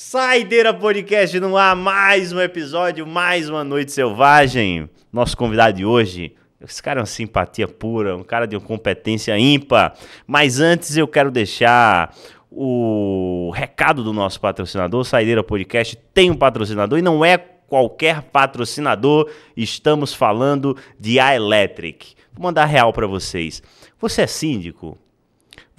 Saideira Podcast no ar, mais um episódio, mais uma noite selvagem. Nosso convidado de hoje, esse cara é uma simpatia pura, um cara de uma competência ímpar. Mas antes eu quero deixar o recado do nosso patrocinador. Saideira Podcast tem um patrocinador e não é qualquer patrocinador. Estamos falando de A Electric. Vou mandar real para vocês. Você é síndico?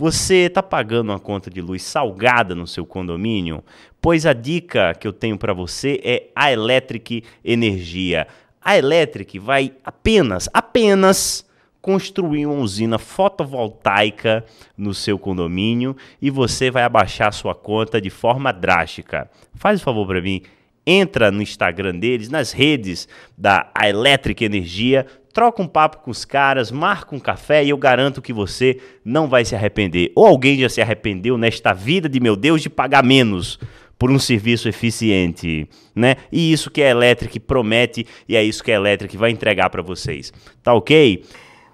Você está pagando uma conta de luz salgada no seu condomínio? Pois a dica que eu tenho para você é a Electric Energia. A Electric vai apenas, apenas construir uma usina fotovoltaica no seu condomínio e você vai abaixar sua conta de forma drástica. Faz um favor para mim, entra no Instagram deles, nas redes da Electric Energia, troca um papo com os caras, marca um café e eu garanto que você não vai se arrepender. Ou alguém já se arrependeu nesta vida de meu Deus de pagar menos por um serviço eficiente, né? E isso que a Electric promete e é isso que a Electric vai entregar para vocês. Tá OK?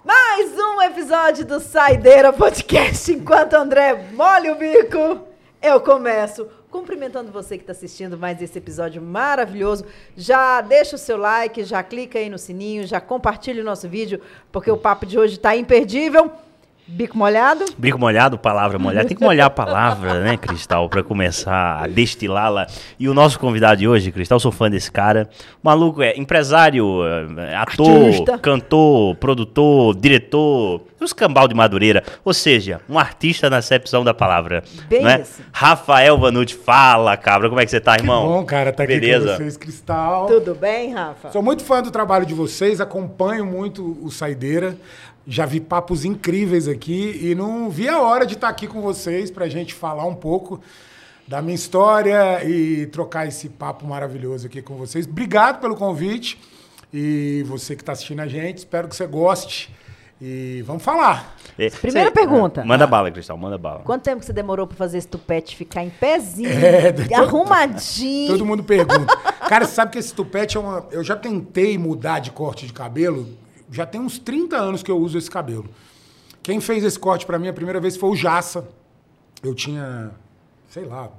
Mais um episódio do Saideira Podcast. Enquanto André molha o bico, eu começo cumprimentando você que está assistindo mais esse episódio maravilhoso. Já deixa o seu like, já clica aí no sininho, já compartilha o nosso vídeo, porque o papo de hoje está imperdível. Bico molhado? Bico molhado, palavra molhada. Tem que molhar a palavra, né, Cristal, para começar a destilá-la. E o nosso convidado de hoje, Cristal, sou fã desse cara. O maluco é empresário, é, ator, Artista. cantor, produtor, diretor, os cambal de Madureira. Ou seja, um artista na acepção da palavra. Bem né? isso. Rafael Vanucci, fala, cabra. Como é que você tá, irmão? Que bom, cara, tá aqui Beleza? com vocês, Cristal. Tudo bem, Rafa? Sou muito fã do trabalho de vocês, acompanho muito o Saideira. Já vi papos incríveis aqui e não vi a hora de estar aqui com vocês para a gente falar um pouco da minha história e trocar esse papo maravilhoso aqui com vocês. Obrigado pelo convite e você que está assistindo a gente, espero que você goste. E vamos falar. É, Primeira pergunta. Manda bala, Cristal, manda bala. Quanto tempo você demorou para fazer esse tupete ficar em pezinho, é, arrumadinho? Todo mundo pergunta. Cara, você sabe que esse tupete é uma. Eu já tentei mudar de corte de cabelo já tem uns 30 anos que eu uso esse cabelo. Quem fez esse corte para mim a primeira vez foi o Jassa. Eu tinha, sei lá,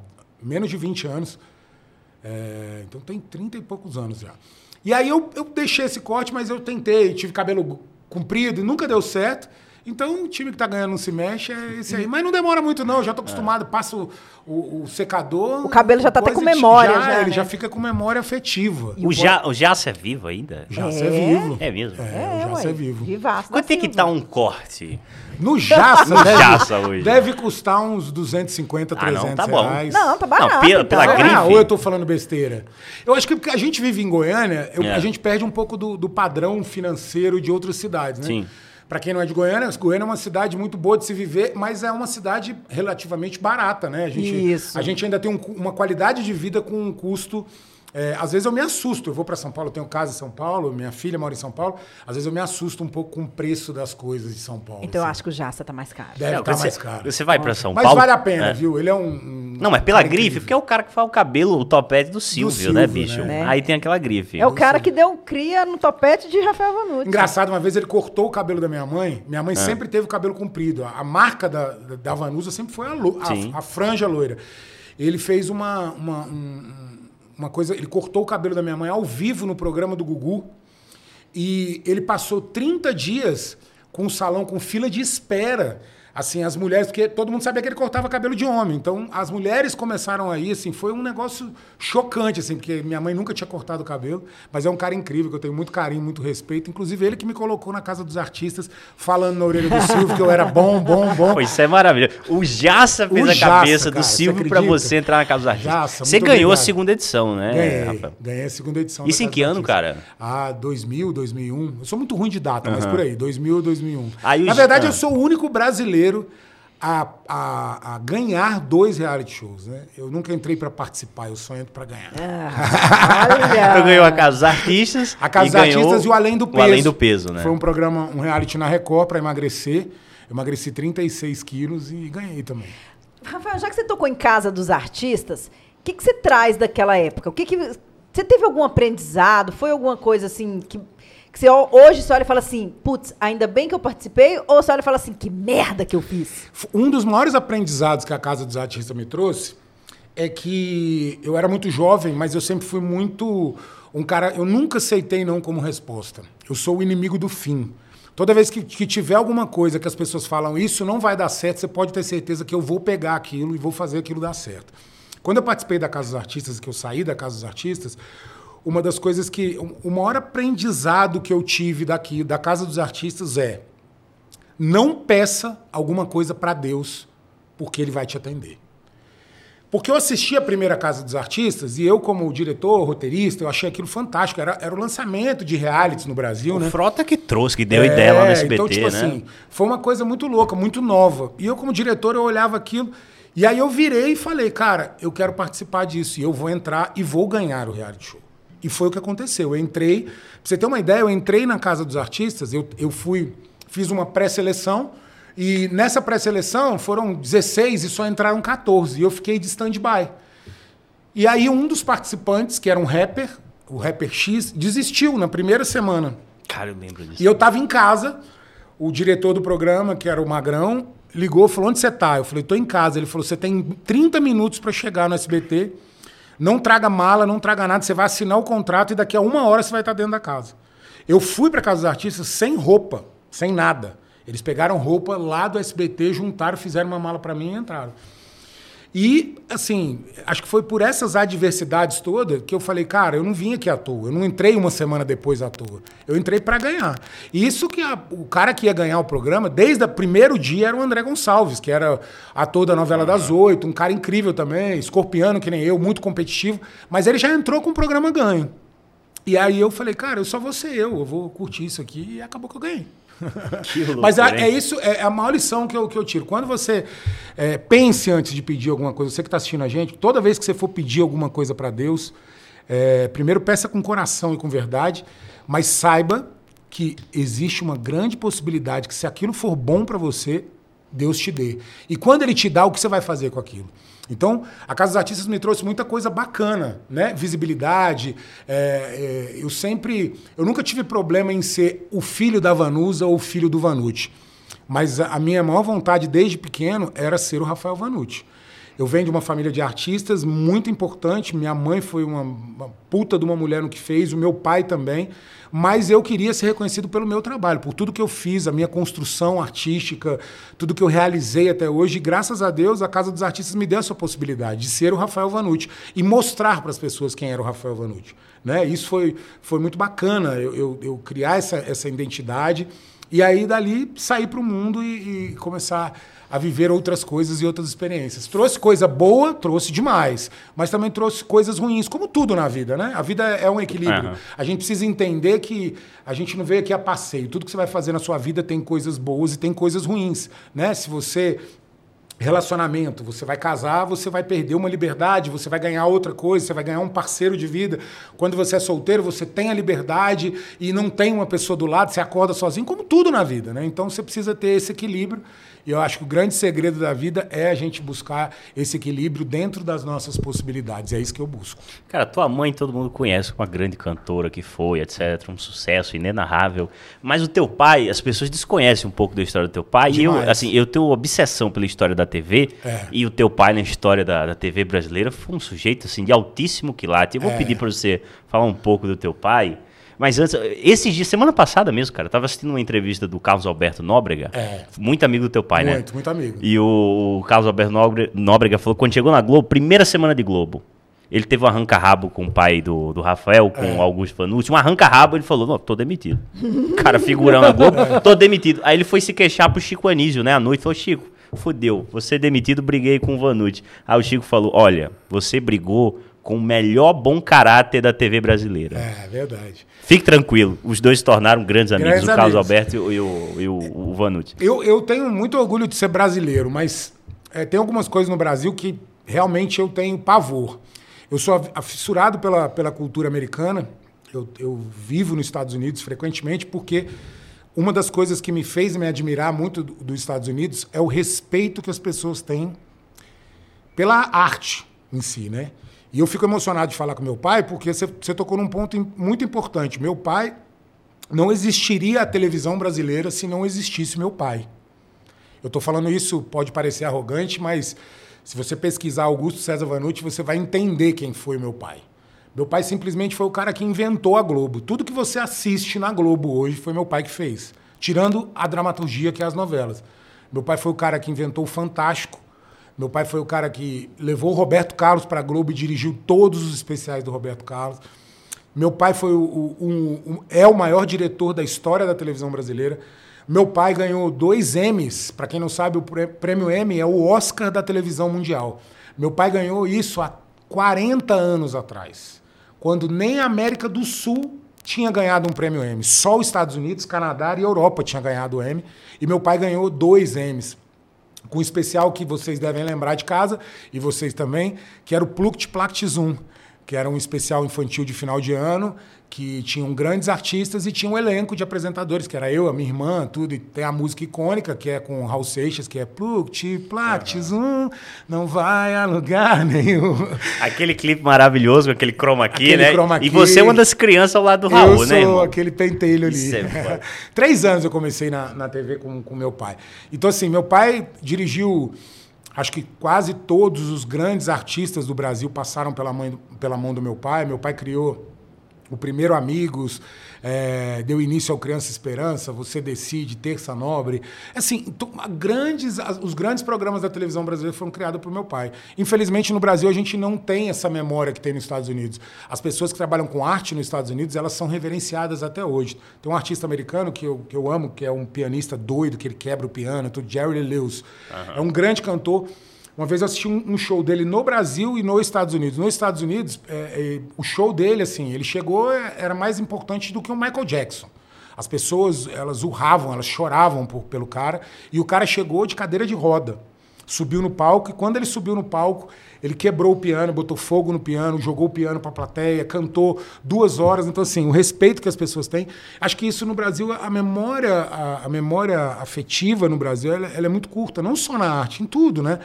menos de 20 anos. É, então tem 30 e poucos anos já. E aí eu, eu deixei esse corte, mas eu tentei, tive cabelo comprido e nunca deu certo. Então, o time que tá ganhando não se mexe é esse aí. Mas não demora muito, não. Eu já tô acostumado, é. passo o, o, secador. O cabelo já tá até com memória. Já, já ele né? já fica com memória afetiva. O, ja, o Jaça é vivo ainda? Jaça é, é vivo. É mesmo? É, é o Jaça é vivo. Vivaço Quanto é que tá um corte? No Jaça, no deve, Jaça hoje. deve custar uns 250, 300 ah, não, tá bom. reais. Não, tá barato. Não, pela, pela então. grife. Ah, ou eu tô falando besteira. Eu acho que porque a gente vive em Goiânia, eu, é. a gente perde um pouco do, do padrão financeiro de outras cidades, né? Sim. Para quem não é de Goiânia, Goiânia é uma cidade muito boa de se viver, mas é uma cidade relativamente barata, né? A gente, Isso. A gente ainda tem um, uma qualidade de vida com um custo é, às vezes eu me assusto. Eu vou para São Paulo, eu tenho casa em São Paulo, minha filha mora em São Paulo. Às vezes eu me assusto um pouco com o preço das coisas de São Paulo. Então assim. eu acho que o Jaça tá mais caro. Deve estar tá mais caro. Você vai para São mas Paulo. Mas vale a pena, é. viu? Ele é um. um não, mas pela grife, incrível. porque é o cara que faz o cabelo, o topete do Silvio, do Silvio né, bicho? Né? Aí tem aquela grife. É o cara que deu um cria no topete de Rafael Vanucci. Engraçado, uma vez ele cortou o cabelo da minha mãe. Minha mãe é. sempre teve o cabelo comprido. A, marca da, da Vanusa sempre foi a, a, a franja loira. Ele fez uma, uma um, uma coisa, ele cortou o cabelo da minha mãe ao vivo no programa do Gugu. E ele passou 30 dias com o salão com fila de espera assim, as mulheres, porque todo mundo sabia que ele cortava cabelo de homem. Então, as mulheres começaram aí, assim, foi um negócio chocante, assim, porque minha mãe nunca tinha cortado o cabelo, mas é um cara incrível, que eu tenho muito carinho, muito respeito. Inclusive, ele que me colocou na casa dos artistas, falando na orelha do Silvio que eu era bom, bom, bom. Pô, isso é maravilhoso. O Jassa fez o a cabeça cara, do Silvio para você entrar na casa dos artistas. Jassa, você ganhou obrigado. a segunda edição, né, ganhei, Rafael? Ganhei a segunda edição. Isso em que ano, cara? Ah, 2000, 2001. Eu sou muito ruim de data, uhum. mas por aí, 2000, 2001. Aí, na verdade, ah. eu sou o único brasileiro a, a, a, ganhar dois reality shows, né? Eu nunca entrei para participar, eu só entro para ganhar. Ah, olha! ganhou a Casa dos Artistas. A Casa dos Artistas e o Além do Peso. O Além do Peso, né? Foi um programa, um reality na Record para emagrecer. Eu emagreci 36 quilos e ganhei também. Rafael, já que você tocou em Casa dos Artistas, o que, que você traz daquela época? O que, que você teve algum aprendizado? Foi alguma coisa assim que que você hoje você olha e fala assim, putz, ainda bem que eu participei, ou você olha e fala assim, que merda que eu fiz? Um dos maiores aprendizados que a Casa dos Artistas me trouxe é que eu era muito jovem, mas eu sempre fui muito um cara. Eu nunca aceitei não como resposta. Eu sou o inimigo do fim. Toda vez que, que, tiver alguma coisa que as pessoas falam, isso não vai dar certo, você pode ter certeza que eu vou pegar aquilo e vou fazer aquilo dar certo. Quando eu participei da Casa dos Artistas, que eu saí da Casa dos Artistas, uma das coisas que. O maior aprendizado que eu tive daqui, da Casa dos Artistas, é não peça alguma coisa para Deus, porque Ele vai te atender. Porque eu assisti a primeira Casa dos Artistas e eu, como diretor, roteirista, eu achei aquilo fantástico. Era, era o lançamento de realities no Brasil, o né? Frota que trouxe, que deu é, ideia lá no SBT, então, tipo né? assim, foi uma coisa muito louca, muito nova. E eu, como diretor, eu olhava aquilo. E aí eu virei e falei, cara, eu quero participar disso. E eu vou entrar e vou ganhar o reality show. E foi o que aconteceu. Eu entrei, pra você ter uma ideia, eu entrei na Casa dos Artistas, eu, eu fui, fiz uma pré-seleção e nessa pré-seleção foram 16 e só entraram 14. E eu fiquei de stand-by. E aí um dos participantes, que era um rapper, o rapper X, desistiu na primeira semana. Cara, eu lembro disso. E eu tava em casa, o diretor do programa, que era o Magrão, ligou, falou: "Onde você tá?" Eu falei: "Tô em casa". Ele falou: "Você tem 30 minutos para chegar no SBT. Não traga mala, não traga nada, você vai assinar o contrato e daqui a uma hora você vai estar dentro da casa". Eu fui para casa dos artistas sem roupa, sem nada. Eles pegaram roupa lá do SBT, juntaram, fizeram uma mala para mim e entraram. E, assim, acho que foi por essas adversidades todas que eu falei, cara, eu não vim aqui à toa. Eu não entrei uma semana depois à toa. Eu entrei para ganhar. E isso que a, o cara que ia ganhar o programa, desde o primeiro dia, era o André Gonçalves, que era ator da novela das oito, um cara incrível também, escorpiano que nem eu, muito competitivo. Mas ele já entrou com o programa ganho. E aí eu falei, cara, eu só vou ser eu, eu vou curtir isso aqui e acabou que eu ganhei. Mas é, é, isso, é a maior lição que eu, que eu tiro. Quando você é, pense antes de pedir alguma coisa, você que está assistindo a gente, toda vez que você for pedir alguma coisa para Deus, é, primeiro peça com coração e com verdade, mas saiba que existe uma grande possibilidade que se aquilo for bom para você, Deus te dê. E quando Ele te dá, o que você vai fazer com aquilo? Então, a Casa dos Artistas me trouxe muita coisa bacana, né? Visibilidade. É, é, eu sempre. Eu nunca tive problema em ser o filho da Vanusa ou o filho do Vanucci. Mas a, minha maior vontade desde pequeno era ser o Rafael Vanucci. Eu venho de uma família de artistas muito importante. Minha mãe foi uma, uma, puta de uma mulher no que fez, o meu pai também. Mas eu queria ser reconhecido pelo meu trabalho, por tudo que eu fiz, a minha construção artística, tudo que eu realizei até hoje. E graças a Deus, a Casa dos Artistas me deu essa possibilidade de ser o Rafael Vanucci e mostrar para as pessoas quem era o Rafael Vanucci. Né? Isso foi, foi muito bacana, eu, eu, eu criar essa, essa identidade. E aí, dali, sair para o mundo e, e começar a viver outras coisas e outras experiências. Trouxe coisa boa, trouxe demais, mas também trouxe coisas ruins, como tudo na vida, né? A vida é um equilíbrio. Uhum. A gente precisa entender que a gente não veio aqui a passeio. Tudo que você vai fazer na sua vida tem coisas boas e tem coisas ruins, né? Se você relacionamento, você vai casar, você vai perder uma liberdade, você vai ganhar outra coisa, você vai ganhar um parceiro de vida. Quando você é solteiro, você tem a liberdade e não tem uma pessoa do lado, você acorda sozinho, como tudo na vida, né? Então você precisa ter esse equilíbrio e eu acho que o grande segredo da vida é a gente buscar esse equilíbrio dentro das nossas possibilidades. É isso que eu busco. Cara, tua mãe todo mundo conhece, uma grande cantora que foi, etc. Um sucesso inenarrável. Mas o teu pai, as pessoas desconhecem um pouco da história do teu pai. Demais. E eu, assim, eu tenho obsessão pela história da TV. É. E o teu pai na história da, da TV brasileira foi um sujeito, assim, de altíssimo quilate. Eu vou é. pedir para você falar um pouco do teu pai. Mas antes, esses dias, semana passada mesmo, cara, eu tava assistindo uma entrevista do Carlos Alberto Nóbrega. É. Muito amigo do teu pai, muito, né? Muito, muito amigo. E o, Carlos Alberto Nóbrega falou que quando chegou na Globo, primeira semana de Globo, ele teve um arranca-rabo com o pai do, do Rafael, com é. o Augusto Fanucci. Um arranca-rabo, ele falou: Não, tô demitido. Cara, figurão na Globo, tô demitido. Aí ele foi se queixar pro Chico Anísio, né? À noite, falou: Chico, fodeu, você é demitido, briguei com o Vanucci. Aí o Chico falou: Olha, você brigou com o melhor bom caráter da TV brasileira. É, verdade. Fique tranquilo, os dois se tornaram grandes amigos, grandes o Carlos amigos. Alberto e o, e o, o Vanucci. Eu, eu tenho muito orgulho de ser brasileiro, mas é, tem algumas coisas no Brasil que realmente eu tenho pavor. Eu sou fissurado pela, pela cultura americana, eu, eu vivo nos Estados Unidos frequentemente porque uma das coisas que me fez me admirar muito dos Estados Unidos é o respeito que as pessoas têm pela arte em si, né? E eu fico emocionado de falar com meu pai, porque você, você tocou num ponto muito importante. Meu pai, não existiria a televisão brasileira se não existisse meu pai. Eu estou falando isso, pode parecer arrogante, mas Se você pesquisar Augusto César Vanucci, você vai entender quem foi meu pai. Meu pai simplesmente foi o cara que inventou a Globo. Tudo que você assiste na Globo hoje foi meu pai que fez. Tirando a dramaturgia, que é as novelas. Meu pai foi o cara que inventou o Fantástico. Meu pai foi o cara que levou o Roberto Carlos para a Globo e dirigiu todos os especiais do Roberto Carlos. Meu pai foi o, o, é o maior diretor da história da televisão brasileira. Meu pai ganhou dois M's. Para quem não sabe, o prêmio M é o Oscar da televisão mundial. Meu pai ganhou isso há 40 anos atrás, quando nem a América do Sul tinha ganhado um prêmio M. Só os Estados Unidos, Canadá e Europa tinha ganhado o M. E meu pai ganhou dois M's. Com um especial que vocês devem lembrar de casa, e vocês também, que era o Plukt Plakt Zoom que era um especial infantil de final de ano, que tinham grandes artistas e tinha um elenco de apresentadores, que era eu, a minha irmã, tudo. E tem a música icônica, que é com Raul Seixas, que é Pluct, Plactis, uhum. um, não vai a lugar nenhum. Aquele clipe maravilhoso, aquele chroma aqui, aquele né? Chroma key. E você é uma das crianças ao lado do Raul, eu né, irmão? aquele pentelho ali. É Três anos eu comecei na, na TV com, com meu pai. Então, assim, meu pai dirigiu Acho que quase todos os grandes artistas do Brasil passaram pela, mãe, pela mão do meu pai. Meu pai criou o primeiro Amigos, é, deu início ao Criança Esperança, Você Decide, Terça Nobre. Assim, grandes, os grandes programas da televisão brasileira foram criados por meu pai. Infelizmente, no Brasil, a gente não tem essa memória que tem nos Estados Unidos. As pessoas que trabalham com arte nos Estados Unidos, elas são reverenciadas até hoje. Tem um artista americano que eu, que eu amo, que é um pianista doido, que ele quebra o piano, tudo, Jerry Lewis. Uhum. É um grande cantor. Uma vez eu assisti um, um, show dele no Brasil e nos Estados Unidos. Nos Estados Unidos, é, é, o show dele, assim, ele chegou, é, era mais importante do que o Michael Jackson. As pessoas, elas urravam, elas choravam por, pelo cara. E o cara chegou de cadeira de roda. Subiu no palco e quando ele subiu no palco, ele quebrou o piano, botou fogo no piano, jogou o piano para a plateia, cantou duas horas. Então, assim, o respeito que as pessoas têm. Acho que isso no Brasil, a memória, a, a memória afetiva no Brasil, ela, ela, é muito curta, não só na arte, em tudo, né?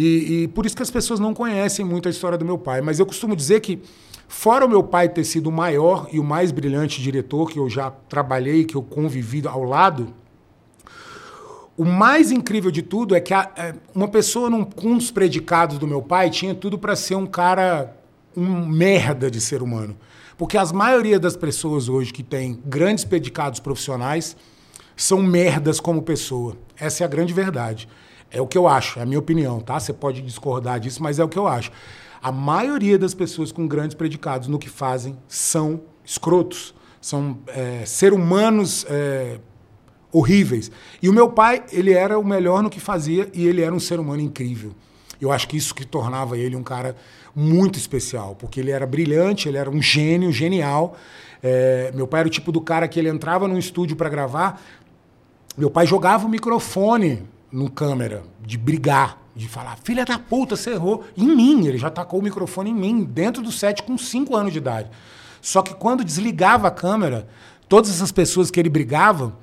E, e por isso que as pessoas não conhecem muito a história do meu pai. Mas eu costumo dizer que, fora o meu pai ter sido o maior e o mais brilhante diretor que eu já trabalhei, que eu convivi ao lado, o mais incrível de tudo é que a, é, uma pessoa num, com os predicados do meu pai tinha tudo para ser um cara, um merda de ser humano. Porque a maioria das pessoas hoje que tem grandes predicados profissionais são merdas como pessoa. Essa é a grande verdade. É o que eu acho, é a minha opinião, tá? Você pode discordar disso, mas é o que eu acho. A maioria das pessoas com grandes predicados no que fazem são escrotos, são é, ser humanos é, horríveis. E o meu pai, ele era o melhor no que fazia e ele era um ser humano incrível. Eu acho que isso que tornava ele um cara muito especial, porque ele era brilhante, ele era um gênio, genial. É, meu pai era o tipo do cara que ele entrava num estúdio para gravar, meu pai jogava o microfone no câmera, de brigar, de falar, filha da puta, você errou. Em mim, ele já tacou o microfone em mim, dentro do set com 5 anos de idade. Só que quando desligava a câmera, todas essas pessoas que ele brigava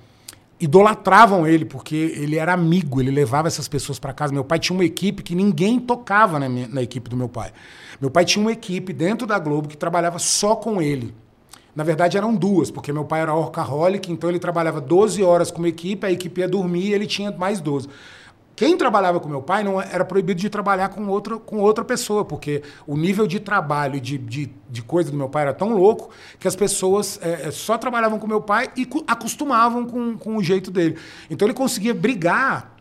idolatravam ele, porque ele era amigo, ele levava essas pessoas para casa. Meu pai tinha uma equipe que ninguém tocava na, minha, na equipe do meu pai. Meu pai tinha uma equipe dentro da Globo que trabalhava só com ele. Na verdade, eram duas, porque meu pai era workaholic, então ele trabalhava 12 horas com uma equipe, a equipe ia dormir e ele tinha mais 12. Quem trabalhava com meu pai não era proibido de trabalhar com outra, com outra pessoa, porque o nível de trabalho, de, de, de coisa do meu pai era tão louco que as pessoas é, só trabalhavam com meu pai e acostumavam com, com o jeito dele. Então ele conseguia brigar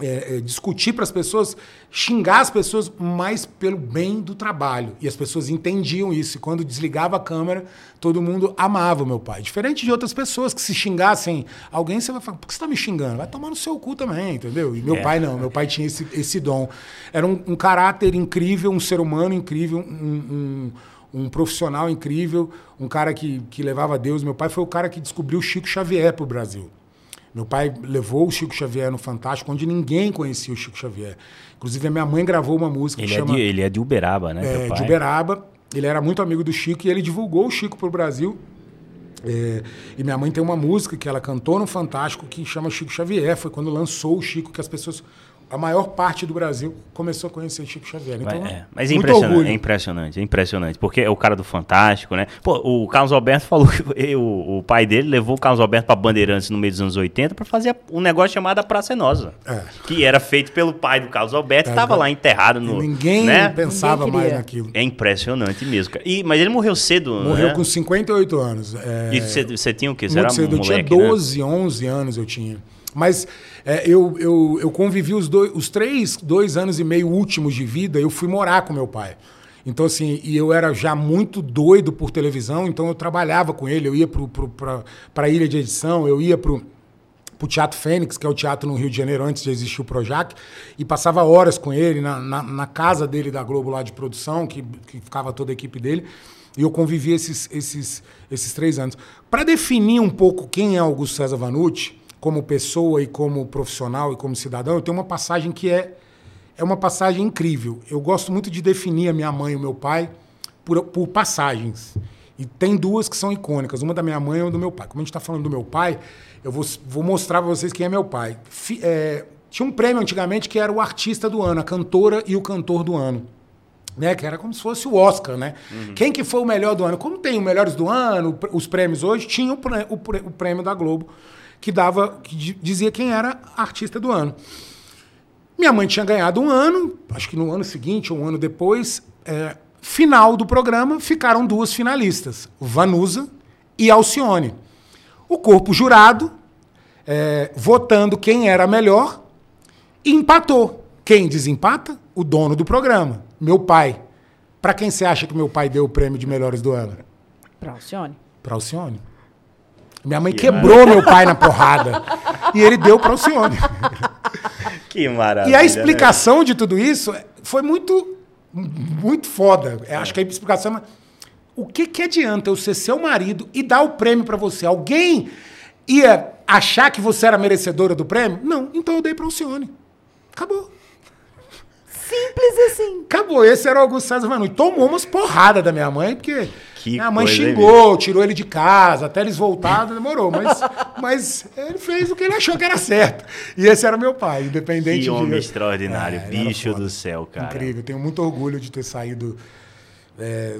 é, é, discutir para as pessoas, xingar as pessoas mais pelo bem do trabalho. E as pessoas entendiam isso. E quando desligava a câmera, todo mundo amava o meu pai. Diferente de outras pessoas que se xingassem alguém, você vai falar, por que você está me xingando? Vai tomar no seu cu também, entendeu? E meu é. pai não, meu pai tinha esse, esse dom. Era um, um caráter incrível, um ser humano incrível, um, um, um profissional incrível, um cara que, que levava a Deus. Meu pai foi o cara que descobriu Chico Xavier para o Brasil. Meu pai levou o Chico Xavier no Fantástico, onde ninguém conhecia o Chico Xavier. Inclusive, a minha mãe gravou uma música ele que é chama... De, ele é de Uberaba, né? É, de Uberaba. Ele era muito amigo do Chico e ele divulgou o Chico para o Brasil. É, e minha mãe tem uma música que ela cantou no Fantástico que chama Chico Xavier. Foi quando lançou o Chico que as pessoas a maior parte do Brasil começou a conhecer Chico Xavier. Então, é, mas é impressionante, é impressionante, é impressionante, porque é o cara do Fantástico, né? Pô, o Carlos Alberto falou que o, o pai dele levou o Carlos Alberto para Bandeirantes no meio dos anos 80 para fazer um negócio chamado A Praça é Nossa, é. que era feito pelo pai do Carlos Alberto, estava é, lá enterrado no. Ninguém né? pensava ninguém mais naquilo. É impressionante mesmo. E, mas ele morreu cedo, Morreu né? com 58 anos. É... E você tinha o quê? Você era cedo, um moleque, eu tinha 12, né? 11 anos eu tinha. Mas é, eu, eu, eu convivi os, dois, os três, dois anos e meio últimos de vida, eu fui morar com meu pai. Então, assim, e eu era já muito doido por televisão, então eu trabalhava com ele, eu ia para a ilha de edição, eu ia para o Teatro Fênix, que é o teatro no Rio de Janeiro, antes de existir o Projac, e passava horas com ele na, na, na, casa dele da Globo lá de produção, que, que ficava toda a equipe dele. E eu convivi esses, esses, esses três anos. Para definir um pouco quem é Augusto César Vanucci, como pessoa e como profissional e como cidadão, eu tenho uma passagem que é, é uma passagem incrível. Eu gosto muito de definir a minha mãe e o meu pai por, por passagens. E tem duas que são icônicas, uma da minha mãe e uma do meu pai. Como a gente está falando do meu pai, eu vou, vou mostrar para vocês quem é meu pai. Fi, é, tinha um prêmio antigamente que era o artista do ano, a cantora e o cantor do ano. Né, que era como se fosse o Oscar, né? Uhum. Quem que foi o melhor do ano? Como tem o melhores do ano, os prêmios hoje, tinha o prêmio da Globo que dava, que dizia quem era artista do ano. Minha mãe tinha ganhado um ano, acho que no ano seguinte ou um ano depois, é, final do programa, ficaram duas finalistas, Vanusa e Alcione. O corpo jurado, é, votando quem era melhor, empatou. Quem desempata? O dono do programa, meu pai. Para quem você acha que meu pai deu o prêmio de melhores do ano? Para Alcione. Para Alcione. Minha mãe que quebrou meu pai na porrada. e ele deu para o senhor. Que maravilha. E a né? explicação né? de tudo isso foi muito, muito foda. Eu acho que a explicação é. O que, que adianta eu ser seu marido e dar o prêmio para você? Alguém ia achar que você era merecedora do prêmio? Não, então eu dei para o Alcione. Acabou. Simples assim. Acabou. Esse era o Augusto César Manu. Tomou umas porradas da minha mãe, porque que minha mãe xingou, tirou ele de casa, até eles voltarem, demorou. Mas, mas ele fez o que ele achou que era certo. E esse era meu pai, independente Que homem de... extraordinário, é, bicho do céu, cara. Incrível. Tenho muito orgulho de ter saído é,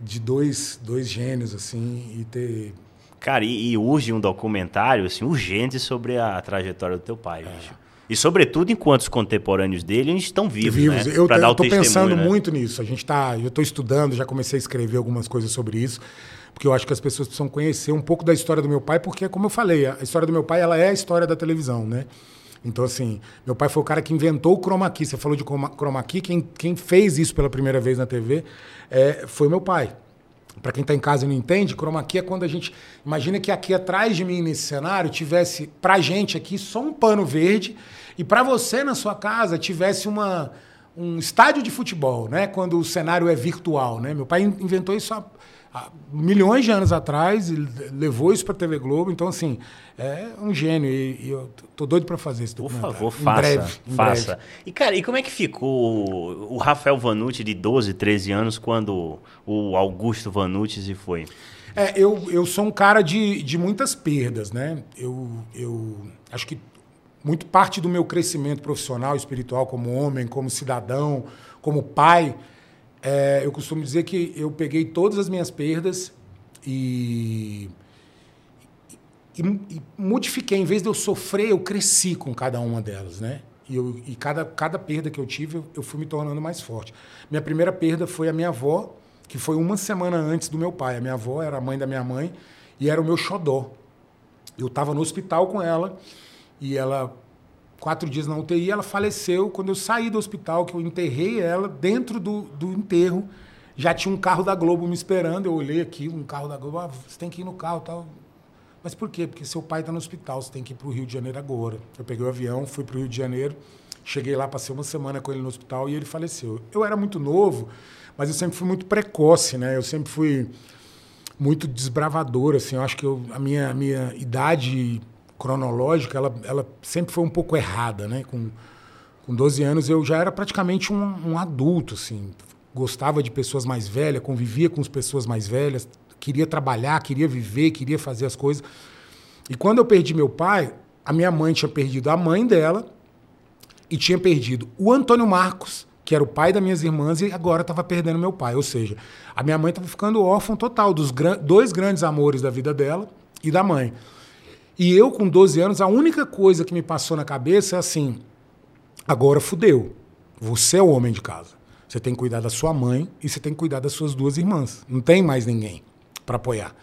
de dois, dois gênios, assim, e ter... Cara, e, e urge um documentário, assim, urgente sobre a trajetória do teu pai, é. bicho. E, sobretudo, enquanto os contemporâneos dele estão vivos, vivos. Né? Eu estou pensando né? muito nisso. A gente tá, eu estou estudando, já comecei a escrever algumas coisas sobre isso, porque eu acho que as pessoas precisam conhecer um pouco da história do meu pai, porque, como eu falei, a história do meu pai ela é a história da televisão, né? Então, assim, meu pai foi o cara que inventou o chroma key. Você falou de chroma key, quem, quem fez isso pela primeira vez na TV é, foi meu pai. Para quem está em casa e não entende, chroma key é quando a gente. Imagina que aqui atrás de mim, nesse cenário, tivesse, pra gente aqui, só um pano verde e para você na sua casa tivesse uma, um estádio de futebol, né? Quando o cenário é virtual, né? Meu pai inventou isso há, há milhões de anos atrás, e levou isso para a TV Globo, então assim é um gênio e, e eu tô doido para fazer isso. Por favor, faça, em breve, em faça. Breve. E cara, e como é que ficou o Rafael Vanucci de 12, 13 anos quando o Augusto Vanucci se foi? É, eu, eu sou um cara de, de muitas perdas, né? Eu, eu acho que muito parte do meu crescimento profissional, espiritual, como homem, como cidadão, como pai, é, eu costumo dizer que eu peguei todas as minhas perdas e, e, e, modifiquei. Em vez de eu sofrer, eu cresci com cada uma delas, né? E, eu, e cada, cada perda que eu tive, eu, eu fui me tornando mais forte. Minha primeira perda foi a minha avó, que foi uma semana antes do meu pai. A minha avó era a mãe da minha mãe e era o meu xodó. Eu estava no hospital com ela e ela, quatro dias na UTI, ela faleceu. Quando eu saí do hospital, que eu enterrei ela, dentro do, do enterro, já tinha um carro da Globo me esperando. Eu olhei aqui, um carro da Globo, ah, você tem que ir no carro tal. Mas por quê? Porque seu pai está no hospital, você tem que ir para o Rio de Janeiro agora. Eu peguei o avião, fui para o Rio de Janeiro, cheguei lá, passei uma semana com ele no hospital e ele faleceu. Eu era muito novo, mas eu sempre fui muito precoce, né? Eu sempre fui muito desbravador, assim. Eu acho que eu, a minha, a minha idade cronológica, ela, ela sempre foi um pouco errada, né? Com, com 12 anos eu já era praticamente um, um adulto, assim. Gostava de pessoas mais velhas, convivia com as pessoas mais velhas, queria trabalhar, queria viver, queria fazer as coisas. E quando eu perdi meu pai, a minha mãe tinha perdido a mãe dela e tinha perdido o Antônio Marcos, que era o pai das minhas irmãs, e agora estava perdendo meu pai. Ou seja, a minha mãe estava ficando órfã total dos gran dois grandes amores da vida dela e da mãe. E eu, com 12 anos, a única coisa que me passou na cabeça é assim: agora fudeu. Você é o homem de casa. Você tem que cuidar da sua mãe e você tem que cuidar das suas duas irmãs. Não tem mais ninguém para apoiar.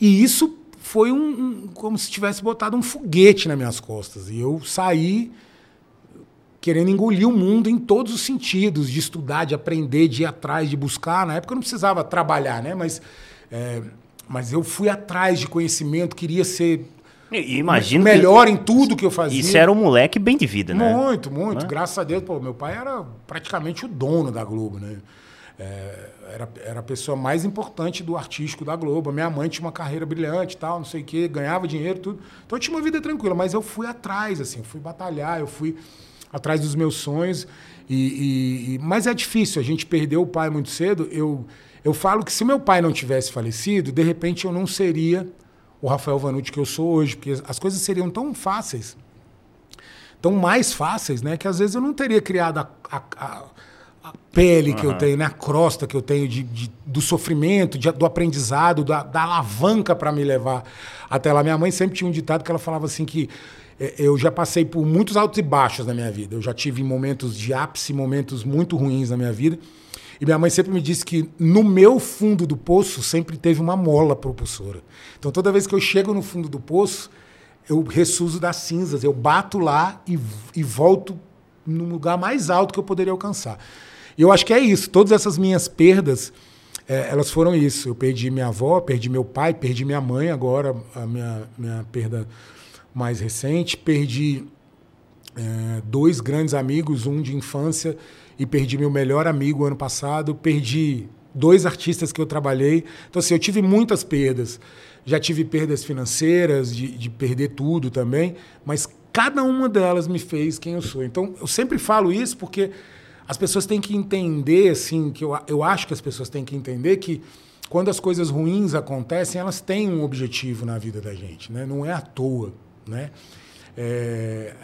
E isso foi um, um, como se tivesse botado um foguete nas minhas costas. E eu saí querendo engolir o mundo em todos os sentidos, de estudar, de aprender, de ir atrás, de buscar. Na época eu não precisava trabalhar, né? Mas, é, mas eu fui atrás de conhecimento, queria ser Imagino melhor que... em tudo que eu fazia. Isso era um moleque bem de vida, né? Muito, muito. Né? Graças a Deus, pô, meu pai era praticamente o dono da Globo, né? É, era, era a pessoa mais importante do artístico da Globo. Minha mãe tinha uma carreira brilhante tal, não sei o quê, ganhava dinheiro, tudo. Então eu tinha uma vida tranquila, mas eu fui atrás, assim, fui batalhar, eu fui atrás dos meus sonhos. E, e, mas é difícil, a gente perdeu o pai muito cedo. Eu, eu falo que se meu pai não tivesse falecido, de repente eu não seria o Rafael Vanucci que eu sou hoje, porque as coisas seriam tão fáceis, tão mais fáceis, né, que às vezes eu não teria criado a, a, a a pele uhum. que eu tenho, né? a crosta que eu tenho de, de do sofrimento, de, do aprendizado, da, da alavanca para me levar até lá. Minha mãe sempre tinha um ditado que ela falava assim que é, eu já passei por muitos altos e baixos na minha vida. Eu já tive momentos de ápice, momentos muito ruins na minha vida. E minha mãe sempre me disse que no meu fundo do poço sempre teve uma mola propulsora. Então toda vez que eu chego no fundo do poço, eu ressuso das cinzas, eu bato lá e, e volto no lugar mais alto que eu poderia alcançar. E eu acho que é isso. Todas essas minhas perdas, é, elas foram isso. Eu perdi minha avó, perdi meu pai, perdi minha mãe agora, a minha, minha perda mais recente. Perdi é, dois grandes amigos, um de infância, e perdi meu melhor amigo ano passado. Perdi dois artistas que eu trabalhei. Então, assim, eu tive muitas perdas. Já tive perdas financeiras, de, de perder tudo também, mas cada uma delas me fez quem eu sou. Então, eu sempre falo isso porque as pessoas têm que entender, assim, que eu, eu acho que as pessoas têm que entender que quando as coisas ruins acontecem, elas têm um objetivo na vida da gente, né? Não é à toa, né? É,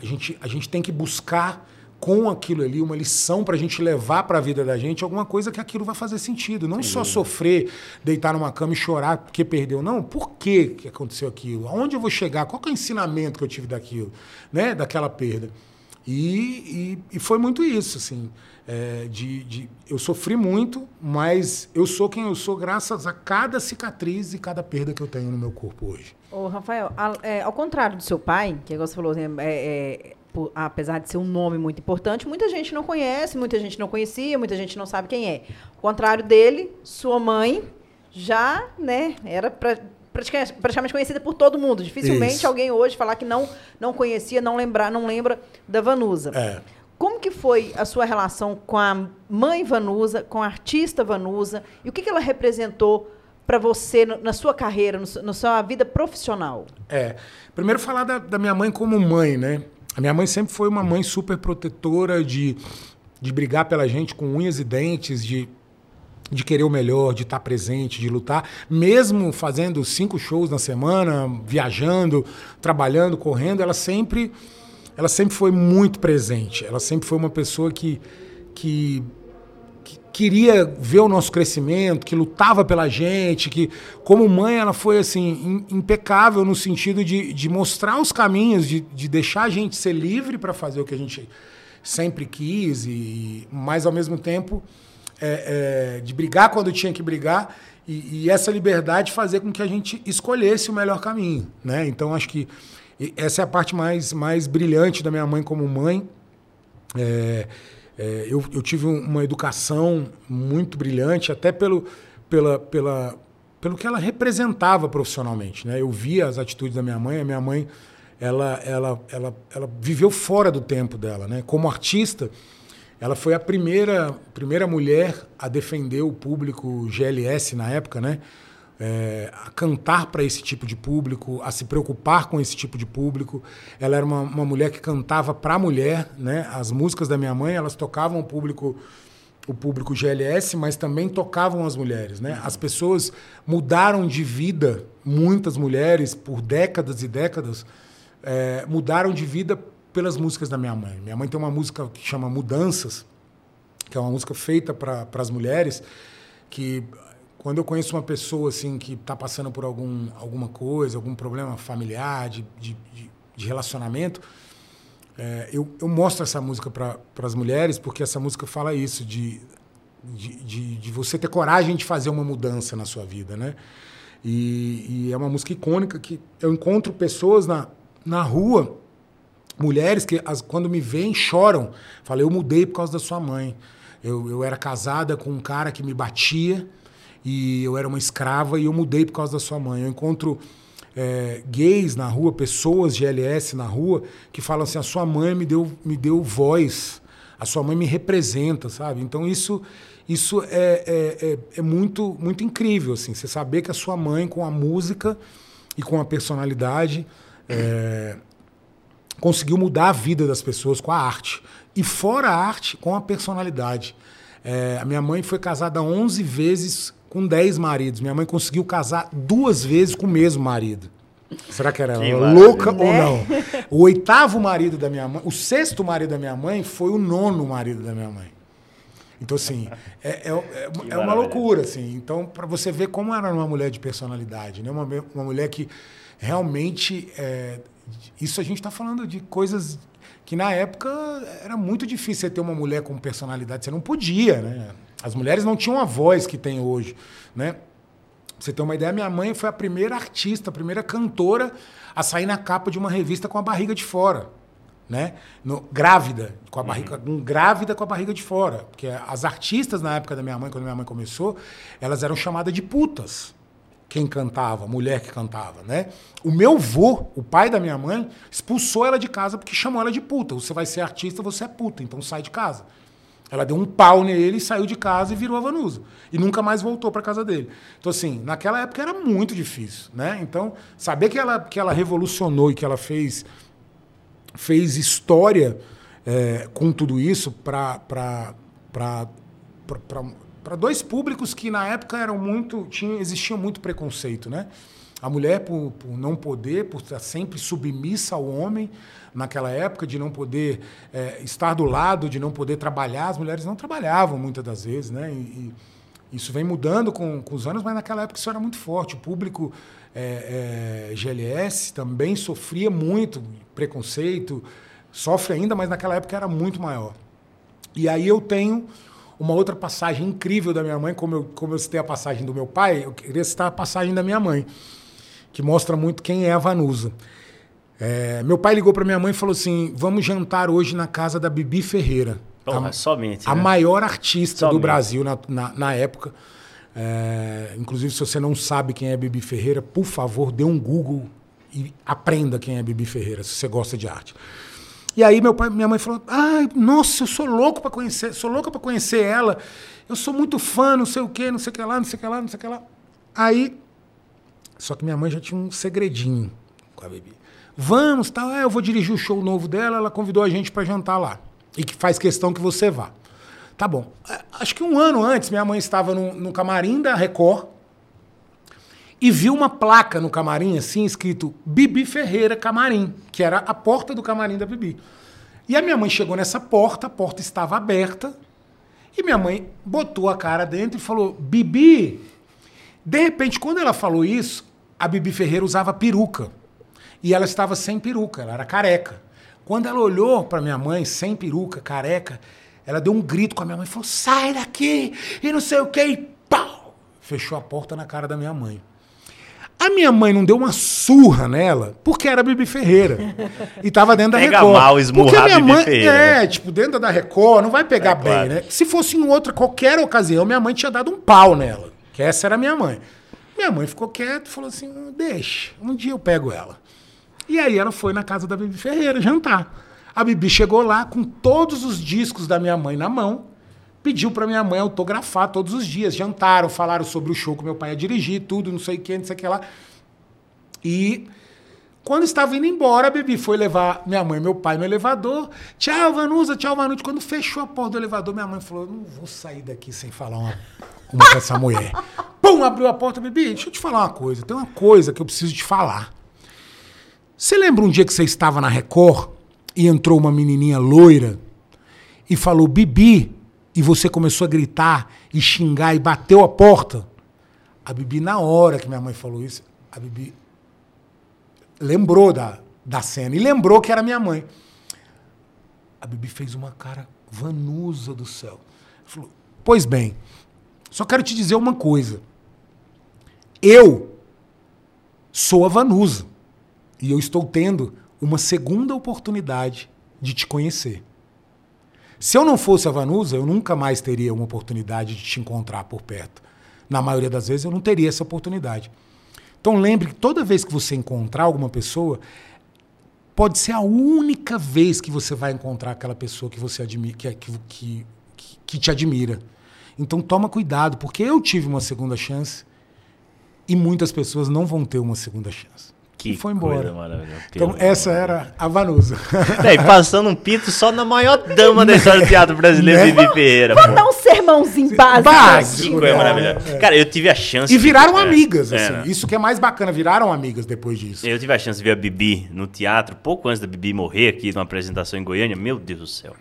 a, gente, a gente tem que buscar com aquilo ali uma lição para a gente levar para a vida da gente alguma coisa que aquilo vai fazer sentido. Não Sim. só sofrer, deitar numa cama e chorar porque perdeu. Não, por que, que aconteceu aquilo? Aonde eu vou chegar? Qual é o ensinamento que eu tive daquilo, né? daquela perda? E, e, e foi muito isso, assim. É, de, de, eu sofri muito, mas eu sou quem eu sou graças a cada cicatriz e cada perda que eu tenho no meu corpo hoje. Ô, Rafael, ao, é, ao contrário do seu pai, que você falou, né, é, é, por, apesar de ser um nome muito importante, muita gente não conhece, muita gente não conhecia, muita gente não sabe quem é. Ao contrário dele, sua mãe já né, era pra, praticamente conhecida por todo mundo. Dificilmente Isso. alguém hoje falar que não, não conhecia, não lembrar, não lembra da Vanusa. É. Como que foi a sua relação com a mãe Vanusa, com a artista Vanusa, e o que, que ela representou para você no, na sua carreira, no, na sua vida profissional? É, primeiro falar da, da minha mãe como mãe, né? A minha mãe sempre foi uma mãe super protetora de, de brigar pela gente com unhas e dentes, de de querer o melhor, de estar presente, de lutar, mesmo fazendo cinco shows na semana, viajando, trabalhando, correndo, ela sempre, ela sempre foi muito presente. Ela sempre foi uma pessoa que, que, que queria ver o nosso crescimento, que lutava pela gente, que como mãe ela foi assim impecável no sentido de, de mostrar os caminhos, de, de deixar a gente ser livre para fazer o que a gente sempre quis e, mas ao mesmo tempo é, é, de brigar quando tinha que brigar e, e, essa liberdade fazer com que a gente escolhesse o melhor caminho, né? Então acho que essa é a parte mais, mais brilhante da minha mãe como mãe. É, é, eu, eu, tive uma educação muito brilhante, até pelo, pela, pela, pelo que ela representava profissionalmente. Né? Eu via as atitudes da minha mãe, a minha mãe ela, ela, ela, ela viveu fora do tempo dela. Né? Como artista, ela foi a primeira, primeira mulher a defender o público GLS na época, né? É, a cantar para esse tipo de público, a se preocupar com esse tipo de público. Ela era uma, uma mulher que cantava para a mulher, né? As músicas da minha mãe, elas tocavam o público o público GLS, mas também tocavam as mulheres, né? As pessoas mudaram de vida, muitas mulheres por décadas e décadas é, mudaram de vida pelas músicas da minha mãe. Minha mãe tem uma música que chama Mudanças, que é uma música feita para as mulheres, que quando eu conheço uma pessoa assim que está passando por algum, alguma coisa, algum problema familiar, de, de, de relacionamento, é, eu, eu mostro essa música para as mulheres porque essa música fala isso, de, de, de, você ter coragem de fazer uma mudança na sua vida, né? E, e é uma música icônica que eu encontro pessoas na, na rua mulheres que as, quando me veem choram. Falei, eu mudei por causa da sua mãe. Eu, eu era casada com um cara que me batia e eu era uma escrava e eu mudei por causa da sua mãe. Eu encontro é, gays na rua, pessoas GLS na rua, que falam assim: a sua mãe me deu, me deu voz, a sua mãe me representa, sabe? Então isso, isso é, é, é, é muito, muito incrível, assim, você saber que a sua mãe, com a música e com a personalidade, é, conseguiu mudar a vida das pessoas com a arte. E fora a arte, com a personalidade. É, a minha mãe foi casada 11 vezes com 10 maridos. Minha mãe conseguiu casar duas vezes com o mesmo marido. Será que era que louca ou não? O oitavo marido da minha mãe, o sexto marido da minha mãe foi o nono marido da minha mãe. Então, assim, é, é, é, é uma loucura, assim. Então, para você ver como era uma mulher de personalidade, né? Uma, uma mulher que realmente é, isso a gente está falando de coisas que na época era muito difícil você ter uma mulher com personalidade. Você não podia, né? As mulheres não tinham a voz que tem hoje, né? Pra você ter uma ideia, minha mãe foi a primeira artista, a primeira cantora a sair na capa de uma revista com a barriga de fora, né? No, grávida, com a barriga, uhum. grávida com a barriga de fora, porque as artistas na época da minha mãe, quando minha mãe começou, elas eram chamadas de putas quem cantava, mulher que cantava, né? O meu vô, o pai da minha mãe, expulsou ela de casa porque chamou ela de puta. Você vai ser artista, você é puta, então sai de casa. Ela deu um pau nele, saiu de casa e virou a Vanusa. E nunca mais voltou para casa dele. Então, assim, naquela época era muito difícil, né? Então, saber que ela, que ela revolucionou e que ela fez, fez história é, com tudo isso para dois públicos que na época eram muito tinha existia muito preconceito, né? A mulher por, por, não poder, por estar sempre submissa ao homem naquela época, de não poder é, estar do lado, de não poder trabalhar, as mulheres não trabalhavam muitas das vezes, né? E, e isso vem mudando com, com, os anos, mas naquela época isso era muito forte. O público é, é, GLS também sofria muito preconceito, sofre ainda, mas naquela época era muito maior. E aí eu tenho uma outra passagem incrível da minha mãe, como eu, como eu citei a passagem do meu pai, eu queria citar a passagem da minha mãe, que mostra muito quem é a Vanusa. É, meu pai ligou para minha mãe e falou assim: vamos jantar hoje na casa da Bibi Ferreira. Porra, a, somente. A né? maior artista somente. do Brasil na, na, na época. É, inclusive, se você não sabe quem é Bibi Ferreira, por favor, dê um Google e aprenda quem é Bibi Ferreira, se você gosta de arte. E aí meu pai, minha mãe falou: "Ai, nossa, eu sou louco para conhecer, sou louca para conhecer ela. Eu sou muito fã, não sei o quê, não sei o que lá, não sei o que lá, não sei o que lá". Aí só que minha mãe já tinha um segredinho com a Bibi. Vamos, tal, é, eu vou dirigir o show novo dela, ela convidou a gente para jantar lá. E que faz questão que você vá. Tá bom. É, acho que um ano antes, minha mãe estava no, no camarim da Record e viu uma placa no camarim, assim, escrito Bibi Ferreira Camarim, que era a porta do camarim da Bibi. E a minha mãe chegou nessa porta, a porta estava aberta, e minha mãe botou a cara dentro e falou: Bibi. De repente, quando ela falou isso, a Bibi Ferreira usava peruca. E ela estava sem peruca, ela era careca. Quando ela olhou para minha mãe, sem peruca, careca, ela deu um grito com a minha mãe e falou: sai daqui! E não sei o que, e pau! Fechou a porta na cara da minha mãe. A minha mãe não deu uma surra nela porque era Bibi Ferreira. E tava dentro da Pega Record. mal esmurrar porque minha Bibi mãe, Ferreira. É, tipo, dentro da Record não vai pegar é, bem, claro. né? Se fosse em outra, qualquer ocasião, minha mãe tinha dado um pau nela. Que essa era minha mãe. Minha mãe ficou quieta e falou assim: deixa, um dia eu pego ela. E aí ela foi na casa da Bibi Ferreira jantar. A Bibi chegou lá com todos os discos da minha mãe na mão pediu para minha mãe autografar todos os dias. Jantaram, falaram sobre o show que meu pai ia dirigir, tudo, não sei o que, não sei o que lá. E quando estava indo embora, a Bibi foi levar minha mãe e meu pai no elevador. Tchau, Vanusa, tchau, Vanusa. Quando fechou a porta do elevador, minha mãe falou: Não vou sair daqui sem falar uma, uma com essa mulher. Pum, abriu a porta, Bibi. Deixa eu te falar uma coisa. Tem uma coisa que eu preciso te falar. Você lembra um dia que você estava na Record e entrou uma menininha loira e falou Bibi, e você começou a gritar e xingar e bateu a porta. A Bibi, na hora que minha mãe falou isso, a Bibi lembrou da, da cena e lembrou que era minha mãe. A Bibi fez uma cara vanusa do céu. Falou, pois bem, só quero te dizer uma coisa. Eu sou a Vanusa e eu estou tendo uma segunda oportunidade de te conhecer. Se eu não fosse a Vanusa, eu nunca mais teria uma oportunidade de te encontrar por perto. Na maioria das vezes, eu não teria essa oportunidade. Então lembre que toda vez que você encontrar alguma pessoa, pode ser a única vez que você vai encontrar aquela pessoa que você admira, que, que, que, que te admira. Então toma cuidado, porque eu tive uma segunda chance e muitas pessoas não vão ter uma segunda chance. Que e foi embora. Então essa era a Vanusa. É, e passando um pito só na maior dama da história do teatro brasileiro, Né? Bibi Ferreira. Vou dar um sermãozinho básico. Básico. É, é. Cara, eu tive a chance. E viraram é, amigas, é, assim. né? Isso que é mais bacana, viraram amigas depois disso. Eu tive a chance de ver a Bibi no teatro, pouco antes da Bibi morrer aqui numa apresentação em Goiânia. Meu Deus do céu.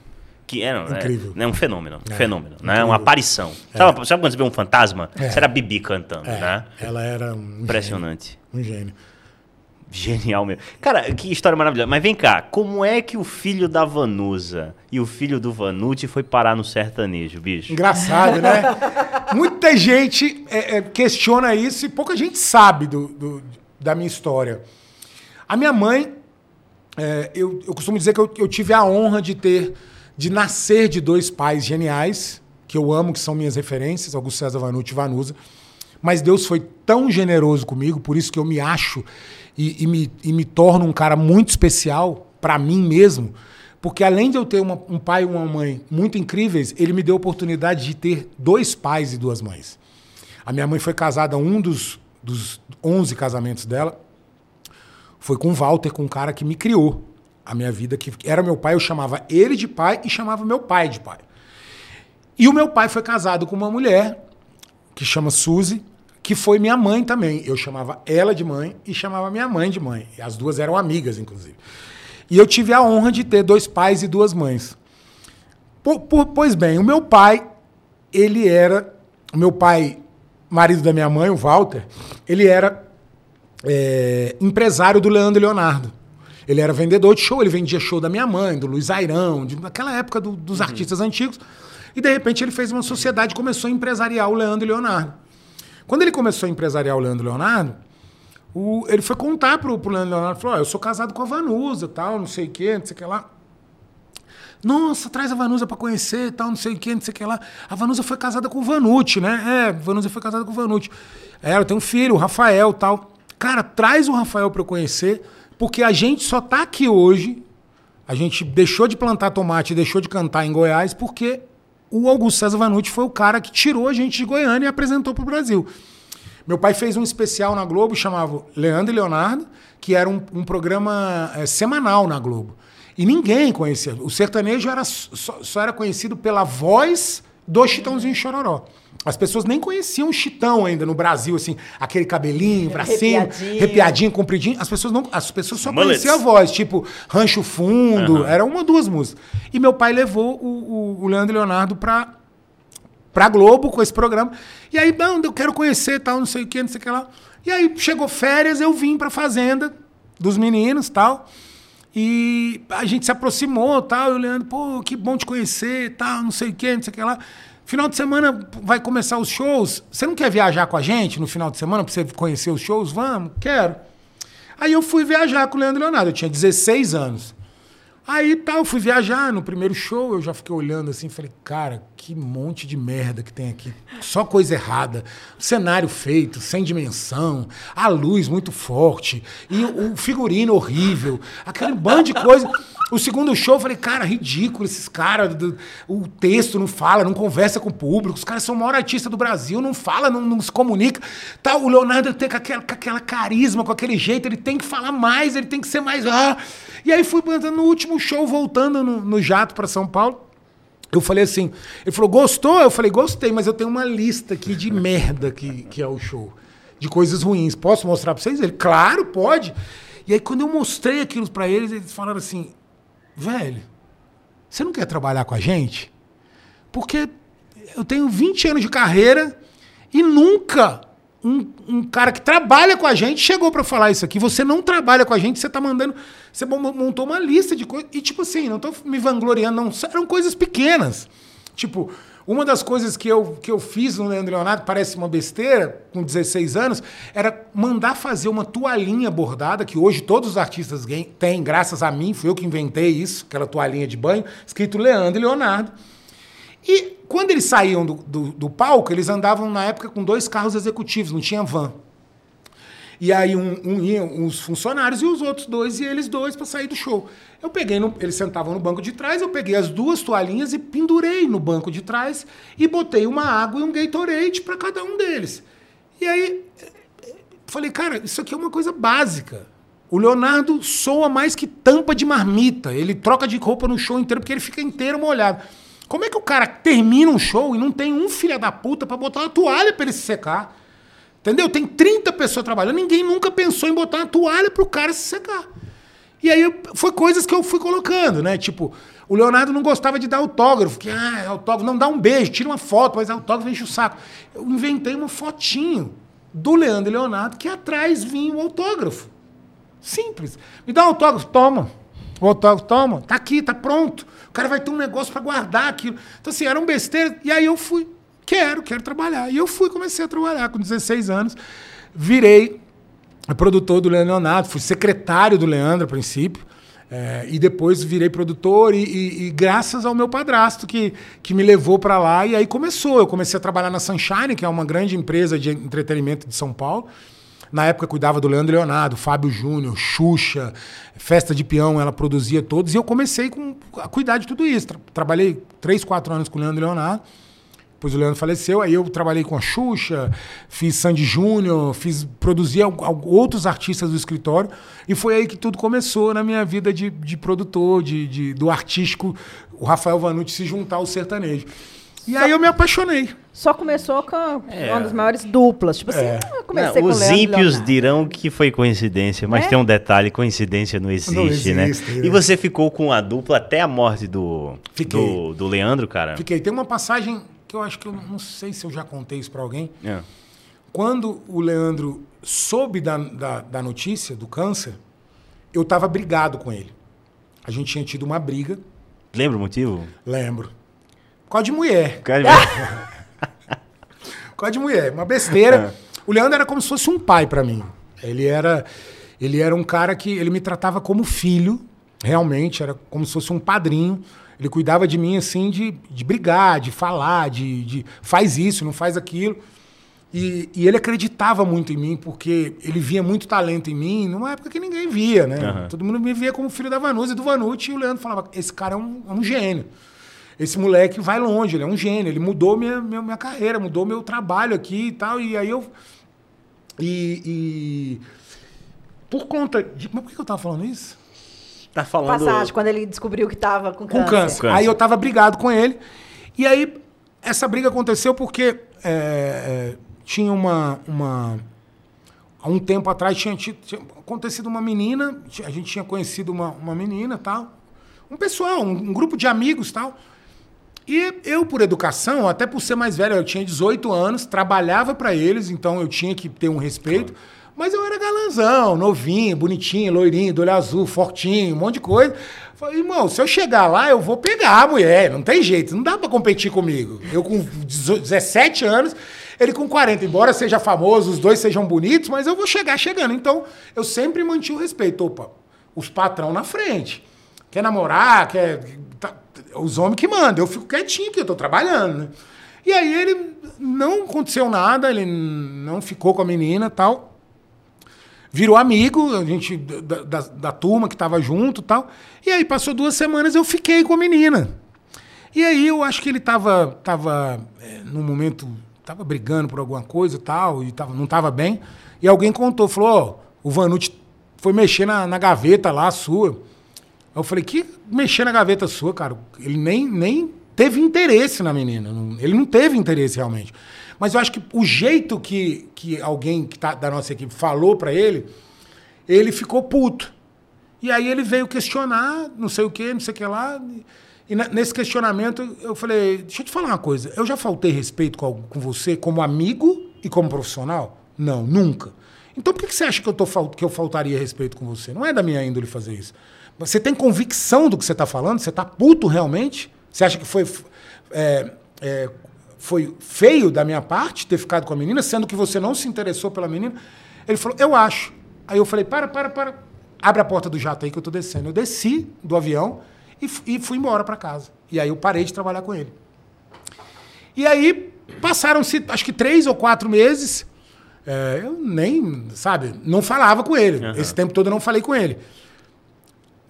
Que era né, Incrível. né, um fenômeno. Um É, fenômeno. Né, incrível. uma aparição. Sabe, sabe quando você vê um fantasma? É. Isso era a Bibi cantando, É, né? Ela era um Impressionante. Gênio, um gênio. Genial mesmo. Cara, que história maravilhosa. Mas vem cá, como é que o filho da Vanusa e o filho do Vanucci foi parar no sertanejo, bicho? Engraçado, né? Muita gente é, é, questiona isso e pouca gente sabe do, do- da minha história. A minha mãe, é, eu, eu costumo dizer que eu, eu tive a honra de ter, de nascer de dois pais geniais, que eu amo, que são minhas referências, Augusto César Vanucci e Vanusa. Mas Deus foi tão generoso comigo, por isso que eu me acho e, e me, e me torno um cara muito especial para mim mesmo, porque além de eu ter uma- um pai e uma mãe muito incríveis, ele me deu a oportunidade de ter dois pais e duas mães. A minha mãe foi casada, um dos, dos 11 casamentos dela, foi com o Walter, com um cara que me criou a minha vida, que era meu pai, eu chamava ele de pai e chamava meu pai de pai. E o meu pai foi casado com uma mulher que chama Suzy, que foi minha mãe também. Eu chamava ela de mãe e chamava minha mãe de mãe. As duas eram amigas, inclusive. E eu tive a honra de ter dois pais e duas mães. Po- po- pois bem, o meu pai, ele era. O meu pai, marido da minha mãe, o Walter, ele era é, empresário do Leandro Leonardo. Ele era vendedor de show, ele vendia show da minha mãe, do Luiz Airão, de, naquela época do- dos artistas antigos. E de repente ele fez uma sociedade e começou a empresariar o Leandro e Leonardo. Quando ele começou a empresariar o Leandro e Leonardo, o- ele foi contar pro, pro Leandro Leonardo, falou, ó, eu sou casado com a Vanusa, tal, não sei o quê, não sei o que lá. Nossa, traz a Vanusa pra conhecer, tal, não sei o que, não sei o que lá. A Vanusa foi casada com o Vanucci, né? É, a Vanusa foi casada com o Vanucci. É, Ela tem um filho, o Rafael, tal. Cara, traz o Rafael pra eu conhecer, porque a gente só tá aqui hoje. A gente deixou de plantar tomate, deixou de cantar em Goiás, porque o Augusto César Vanucci foi o cara que tirou a gente de Goiânia e apresentou pro Brasil. Meu pai fez um especial na Globo, chamava Leandro e Leonardo, que era um, um programa eh, semanal na Globo. E ninguém conhecia. O sertanejo era, só, só era conhecido pela voz do Chitãozinho Chororó. As pessoas nem conheciam o Chitão ainda no Brasil, assim, aquele cabelinho pra cima, Arrepiadinho. arrepiadinho, compridinho. As pessoas não, as pessoas só Mullets. conheciam a voz, tipo Rancho Fundo, era uma duas músicas. E meu pai levou o, o, o Leandro e Leonardo pra pra Globo com esse programa. E aí, não, eu quero conhecer, tal, não sei o que, não sei o que lá. E aí chegou férias, eu vim pra fazenda dos meninos, tal. E a gente se aproximou, tal, e o Leandro, pô, que bom te conhecer, tal, não sei o que, não sei o que lá. Final de semana vai começar os shows. Você não quer viajar com a gente no final de semana pra você conhecer os shows? Vamos, quero. Aí eu fui viajar com o Leandro Leonardo, eu tinha 16 anos. Aí tal, eu fui viajar no primeiro show, eu já fiquei olhando assim, falei, cara, que monte de merda que tem aqui. Só coisa errada. Cenário feito, sem dimensão, a luz muito forte, e o figurino horrível, aquele bando de coisa. O segundo show, eu falei, cara, ridículo esses caras. O texto não fala, não conversa com o público. Os caras são o maior artista do Brasil, não fala, não, não se comunica. Tá, o Leonardo tem com aquela, com aquela carisma, com aquele jeito, ele tem que falar mais, ele tem que ser mais. Ah. E aí fui no último show, voltando no, no jato para São Paulo. Eu falei assim, ele falou, gostou? Eu falei, gostei, mas eu tenho uma lista aqui de merda que, que é o show. De coisas ruins. Posso mostrar pra vocês? Ele, claro, pode. E aí, quando eu mostrei aquilo pra eles, eles falaram assim: velho, você não quer trabalhar com a gente? Porque eu tenho 20 anos de carreira e nunca um, um cara que trabalha com a gente chegou para falar isso aqui. Você não trabalha com a gente, você tá mandando. Você montou uma lista de coisas. E, tipo assim, não tô me vangloriando, não. Eram coisas pequenas. Tipo, uma das coisas que eu, que eu fiz no Leandro Leonardo, parece uma besteira, com 16 anos, era mandar fazer uma toalhinha bordada, que hoje todos os artistas têm, graças a mim, fui eu que inventei isso, aquela toalhinha de banho, escrito Leandro Leonardo. E quando eles saíam do, do, do, palco, eles andavam na época com dois carros executivos, não tinha van. E aí um, um os funcionários e os outros dois, e eles dois para sair do show. Eu peguei, no, eles sentavam no banco de trás, eu peguei as duas toalhinhas e pendurei no banco de trás e botei uma água e um Gatorade para cada um deles. E aí falei, cara, isso aqui é uma coisa básica. O Leonardo soa mais que tampa de marmita. Ele troca de roupa no show inteiro porque ele fica inteiro molhado. Como é que o cara termina um show e não tem um filho da puta para botar uma toalha para ele se secar? Entendeu? Tem 30 pessoas trabalhando, ninguém nunca pensou em botar uma toalha pro cara se secar. E aí foi coisas que eu fui colocando, né? Tipo, o Leonardo não gostava de dar autógrafo, que ah, autógrafo, não dá um beijo, tira uma foto, mas autógrafo enche o saco. Eu inventei uma fotinho do Leandro e Leonardo que atrás vinha o autógrafo. Simples. Me dá um autógrafo, toma. O autógrafo, toma, tá aqui, tá pronto. Cara vai ter um negócio para guardar aquilo. Então, assim, era um besteira. E aí eu fui, quero, quero trabalhar. E eu fui, comecei a trabalhar com 16 anos. Virei produtor do Leandro Leonardo, fui secretário do Leandro a princípio. É, e depois virei produtor e, e, e, graças ao meu padrasto que, que me levou para lá e aí começou. Eu comecei a trabalhar na Sunshine, que é uma grande empresa de entretenimento de São Paulo. Na época cuidava do Leandro Leonardo, Fábio Júnior, Xuxa, Festa de Peão, ela produzia todos. E eu comecei com, a cuidar de tudo isso. Tra trabalhei três, quatro anos com o Leandro Leonardo. Depois o Leandro faleceu, aí eu trabalhei com a Xuxa, fiz Sandy Júnior, fiz, produzi outros artistas do escritório. E foi aí que tudo começou na minha vida de, de produtor, de, de, do artístico, o Rafael Vanucci se juntar ao sertanejo. E Só... aí eu me apaixonei. Só começou com é. uma das maiores duplas. Tipo assim, é. comecei não, Os ímpios dirão que foi coincidência, mas é? tem um detalhe, coincidência não existe, não existe né? É. E você ficou com a dupla até a morte do, do, do, Leandro, cara? Fiquei. Tem uma passagem que eu acho que eu não sei se eu já contei isso pra alguém. É. Quando o Leandro soube da, da, da notícia do câncer, eu tava brigado com ele. A gente tinha tido uma briga. Lembra o motivo? Lembro. Causa de mulher. Por causa de mulher. Por causa de mulher. Uma besteira. É. O Leandro era como se fosse um pai para mim. Ele era, ele era um cara que ele me tratava como filho, realmente, era como se fosse um padrinho. Ele cuidava de mim assim, de, de brigar, de falar, de, de faz isso, não faz aquilo. E, e, ele acreditava muito em mim, porque ele via muito talento em mim, numa época que ninguém via, né? Uhum. Todo mundo me via como filho da Vanusa e do Vanucci, e o Leandro falava: esse cara é um, é um gênio esse moleque vai longe, ele é um gênio, ele mudou minha, minha, minha carreira, mudou meu trabalho aqui e tal. E aí eu. E. e por conta de. Mas por que eu tava falando isso? Tá falando. Passagem, quando ele descobriu que tava com, com câncer. câncer. Aí eu tava brigado com ele. E aí, essa briga aconteceu porque é, é, tinha uma, uma. Há um tempo atrás tinha, tinha, tinha, acontecido uma menina, a gente tinha conhecido uma, uma menina tal. Um pessoal, um, um grupo de amigos tal. E eu, por educação, até por ser mais velho, eu tinha 18 anos, trabalhava para eles, então eu tinha que ter um respeito. Mas eu era galanzão, novinho, bonitinho, loirinho, do olho azul, fortinho, um monte de coisa. Falei, irmão, se eu chegar lá, eu vou pegar a mulher, não tem jeito, não dá para competir comigo. Eu com 17 anos, ele com 40, embora seja famoso, os dois sejam bonitos, mas eu vou chegar chegando. Então, eu sempre mantive o respeito. Opa, os patrão na frente. Quer namorar, quer os homens que mandam. Eu fico quietinho que eu tô trabalhando, né? E aí ele não aconteceu nada, ele não ficou com a menina tal. Virou amigo, a gente, da, da, da turma que tava junto tal. E aí passou duas semanas eu fiquei com a menina. E aí eu acho que ele tava, tava é, num momento, tava brigando por alguma coisa tal, e tava, não tava bem. E alguém contou, falou, oh, o Vanucci foi mexer na, na gaveta lá, sua. Eu falei, que mexer na gaveta sua, cara? Ele nem, nem teve interesse na menina. Ele não teve interesse realmente. Mas eu acho que o jeito que, que alguém que tá da nossa equipe falou para ele, ele ficou puto. E aí ele veio questionar, não sei o que, não sei o que lá. E nesse questionamento eu falei, deixa eu te falar uma coisa, eu já faltei respeito com, com você como amigo e como profissional? Não, nunca. Então por que você acha que eu, tô, que eu faltaria respeito com você? Não é da minha índole fazer isso. Você tem convicção do que você está falando? Você está puto realmente? Você acha que foi, é, é, foi feio da minha parte ter ficado com a menina, sendo que você não se interessou pela menina? Ele falou, eu acho. Aí eu falei, para, para, para. Abre a porta do jato aí que eu estou descendo. Eu desci do avião e, e fui embora para casa. E aí eu parei de trabalhar com ele. E aí passaram-se, acho que três ou quatro meses. É, eu nem, sabe, não falava com ele. Uhum. Esse tempo todo eu não falei com ele.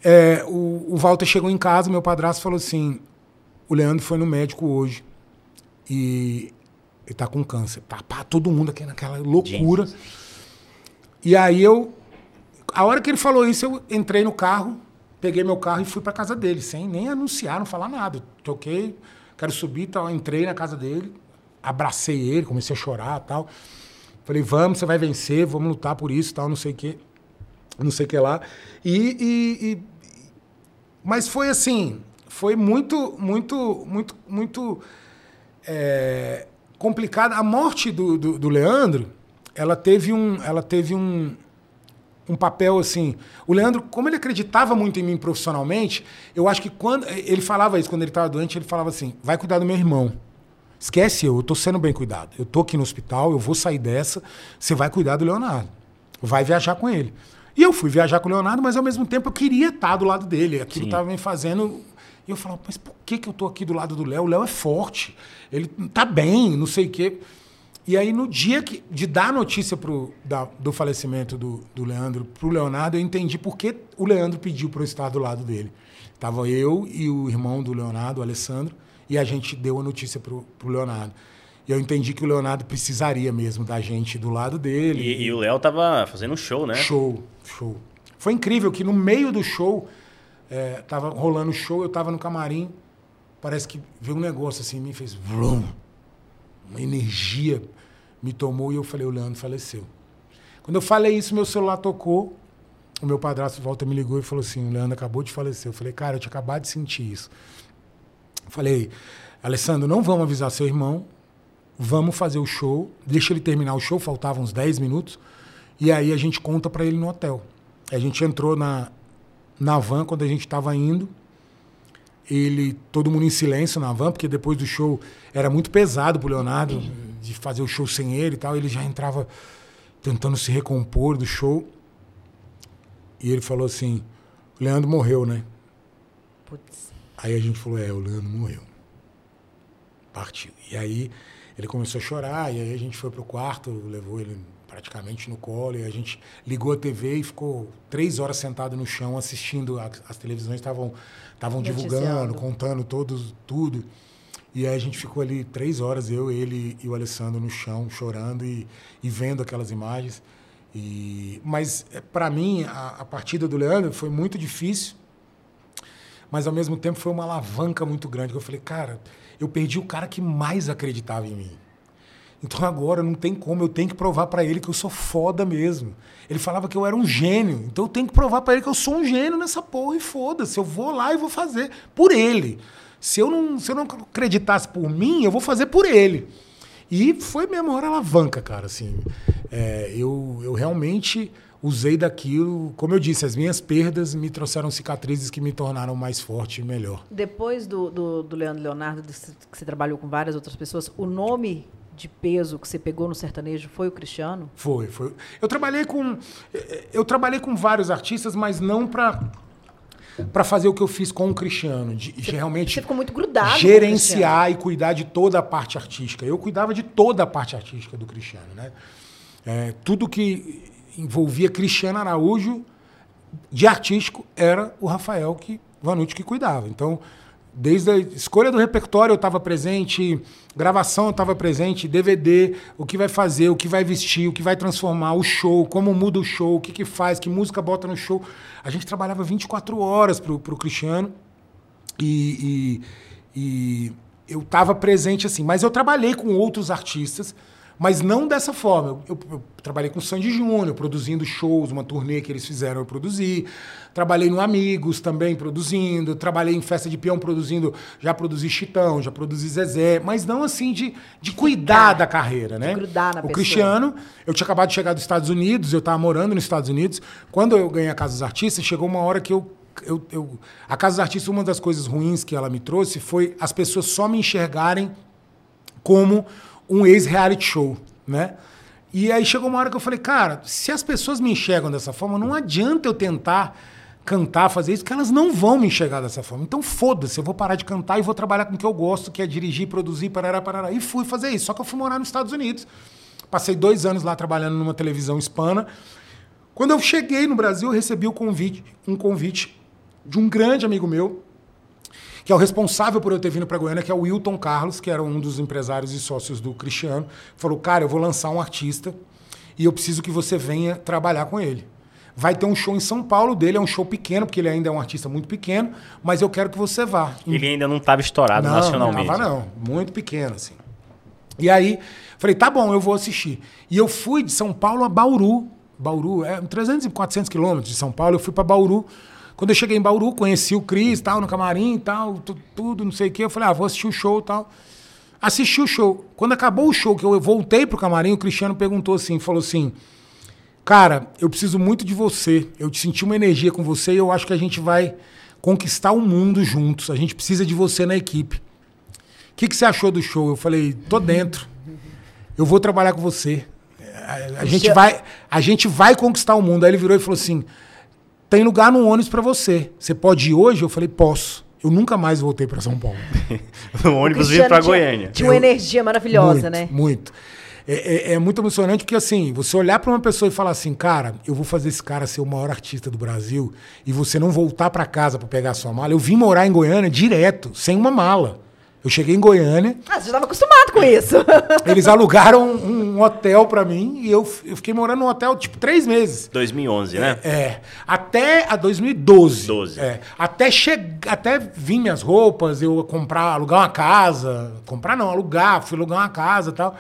É, o, o Walter chegou em casa, meu padrasto falou assim: o Leandro foi no médico hoje e ele tá com câncer. Pá, pá, todo mundo aqui naquela loucura. Jesus. E aí eu, a hora que ele falou isso, eu entrei no carro, peguei meu carro e fui para casa dele, sem nem anunciar, não falar nada. toquei, quero subir, tal, entrei na casa dele, abracei ele, comecei a chorar, tal. Falei, vamos, você vai vencer, vamos lutar por isso, tal, não sei o quê. Não sei o que lá. E, e, e, Mas foi assim, foi muito, muito, muito, muito é, complicado. A morte do, do, do, Leandro, ela teve um, ela teve um, um papel assim. O Leandro, como ele acreditava muito em mim profissionalmente, eu acho que quando ele falava isso, quando ele estava doente, ele falava assim: vai cuidar do meu irmão. Esquece eu, eu tô sendo bem cuidado. Eu tô aqui no hospital, eu vou sair dessa, você vai cuidar do Leonardo. Vai viajar com ele. E eu fui viajar com o Leonardo, mas ao mesmo tempo eu queria estar do lado dele. Aquilo estava me fazendo. E eu falava, mas por que, que eu tô aqui do lado do Léo? O Léo é forte, ele tá bem, não sei o quê. E aí, no dia que, de dar a notícia pro, da, do falecimento do, do Leandro para o Leonardo, eu entendi por que o Leandro pediu para eu estar do lado dele. Tava eu e o irmão do Leonardo, o Alessandro, e a gente deu a notícia para o Leonardo. E eu entendi que o Leonardo precisaria mesmo da gente do lado dele. E, e o Léo tava fazendo um show, né? Show, show. Foi incrível que no meio do show, é, tava rolando o show, eu tava no camarim, parece que veio um negócio assim, me fez vrum, uma energia me tomou e eu falei, o Leandro faleceu. Quando eu falei isso, meu celular tocou, o meu padrasto volta me ligou e falou assim, o Leandro acabou de falecer. Eu falei, cara, eu tinha acabado de sentir isso. Falei, Alessandro, não vamos avisar seu irmão, vamos fazer o show, deixa ele terminar o show, faltavam uns 10 minutos, e aí a gente conta para ele no hotel. A gente entrou na, na van quando a gente estava indo, ele, todo mundo em silêncio na van, porque depois do show era muito pesado pro Leonardo de fazer o show sem ele e tal, ele já entrava tentando se recompor do show. E ele falou assim: o Leandro morreu, né? Putz. Aí a gente falou, é, o Leandro morreu. Partiu. E aí ele começou a chorar, e aí a gente foi pro quarto, levou ele praticamente no colo, e a gente ligou a TV e ficou três horas sentado no chão assistindo, as, as televisões estavam estavam divulgando, contando todos, tudo. E aí a gente ficou ali três horas, eu, ele e o Alessandro no chão, chorando e, e vendo aquelas imagens. E, mas, é, para mim, a, a partida do Leandro foi muito difícil, mas ao mesmo tempo foi uma alavanca muito grande. Que eu falei, cara, eu perdi o cara que mais acreditava em mim. Então agora não tem como, eu tenho que provar para ele que eu sou foda mesmo. Ele falava que eu era um gênio, então eu tenho que provar para ele que eu sou um gênio nessa porra e foda-se, eu vou lá e vou fazer por ele. Se eu não, se eu não acreditasse por mim, eu vou fazer por ele. E foi minha maior alavanca, cara, assim. É, eu, eu realmente usei daquilo, como eu disse, as minhas perdas me trouxeram cicatrizes que me tornaram mais forte e melhor. Depois do, do, do Leandro Leonardo, que você trabalhou com várias outras pessoas, o nome de peso que você pegou no sertanejo foi o Cristiano? Foi, foi. Eu trabalhei com eu trabalhei com vários artistas, mas não para para fazer o que eu fiz com o Cristiano, de, você, realmente você ficou muito grudado gerenciar e cuidar de toda a parte artística. Eu cuidava de toda a parte artística do Cristiano, né? É, tudo que envolvia Cristiano Araújo de artístico era o Rafael que Vanucci que cuidava. Então, desde a escolha do repertório eu estava presente, gravação eu estava presente, DVD, o que vai fazer, o que vai vestir, o que vai transformar, o show, como muda o show, o que, que faz, que música bota no show. A gente trabalhava 24 horas para o Cristiano e, e, e eu estava presente assim. Mas eu trabalhei com outros artistas Mas não dessa forma. Eu, eu, eu trabalhei com o Sandy Júnior, produzindo shows, uma turnê que eles fizeram, eu produzi. Trabalhei no Amigos também, produzindo. Trabalhei em festa de peão, produzindo. Já produzi Chitão, já produzi Zezé. Mas não assim de, de cuidar da carreira, né? De grudar na o pessoa. Cristiano, eu tinha acabado de chegar dos Estados Unidos, eu estava morando nos Estados Unidos. Quando eu ganhei a Casa dos Artistas, chegou uma hora que eu eu, eu, a Casa dos Artistas, uma das coisas ruins que ela me trouxe foi as pessoas só me enxergarem como um ex-reality show, né? E aí chegou uma hora que eu falei, cara, se as pessoas me enxergam dessa forma, não adianta eu tentar cantar, fazer isso, porque elas não vão me enxergar dessa forma. Então foda-se, eu vou parar de cantar e vou trabalhar com o que eu gosto, que é dirigir, produzir, parará, parará. E fui fazer isso. Só que eu fui morar nos Estados Unidos. Passei dois anos lá trabalhando numa televisão hispana. Quando eu cheguei no Brasil, eu recebi o convite, um convite de um grande amigo meu, que é o responsável por eu ter vindo para Goiânia, que é o Wilton Carlos, que era um dos empresários e sócios do Cristiano. Falou, cara, eu vou lançar um artista e eu preciso que você venha trabalhar com ele. Vai ter um show em São Paulo dele, é um show pequeno, porque ele ainda é um artista muito pequeno, mas eu quero que você vá. Ele ainda não estava estourado não, nacionalmente. Não, tava não, muito pequeno, assim. E aí, falei, tá bom, eu vou assistir. E eu fui de São Paulo a Bauru. Bauru, é 300 e 400 quilômetros de São Paulo, eu fui para Bauru quando eu cheguei em Bauru, conheci o Cris, tal, no camarim tal, tudo, não sei o quê. Eu falei, ah, vou assistir o show e tal. Assisti o show. Quando acabou o show, que eu voltei pro camarim, o Cristiano perguntou assim, falou assim, cara, eu preciso muito de você. Eu senti uma energia com você e eu acho que a gente vai conquistar o mundo juntos. A gente precisa de você na equipe. O que, que você achou do show? Eu falei, tô dentro. Eu vou trabalhar com você. A, a gente vai, a gente vai conquistar o mundo. Aí ele virou e falou assim: tem lugar no ônibus para você. Você pode ir hoje? Eu falei, posso. Eu nunca mais voltei para São Paulo. o ônibus vindo para Goiânia. Tinha uma energia maravilhosa, muito, né? Muito. É, é, é, muito emocionante porque, assim, você olhar para uma pessoa e falar assim, cara, eu vou fazer esse cara ser o maior artista do Brasil e você não voltar para casa para pegar a sua mala. Eu vim morar em Goiânia direto, sem uma mala. Eu cheguei em Goiânia. Ah, você já estava acostumado com isso. Eles alugaram um, um hotel para mim e eu, eu, fiquei morando num hotel tipo três meses. 2011, né? É. é até a 2012. 12. É. Até chegar, até vir minhas roupas, eu comprar, alugar uma casa, comprar não, alugar, fui alugar uma casa, e tal.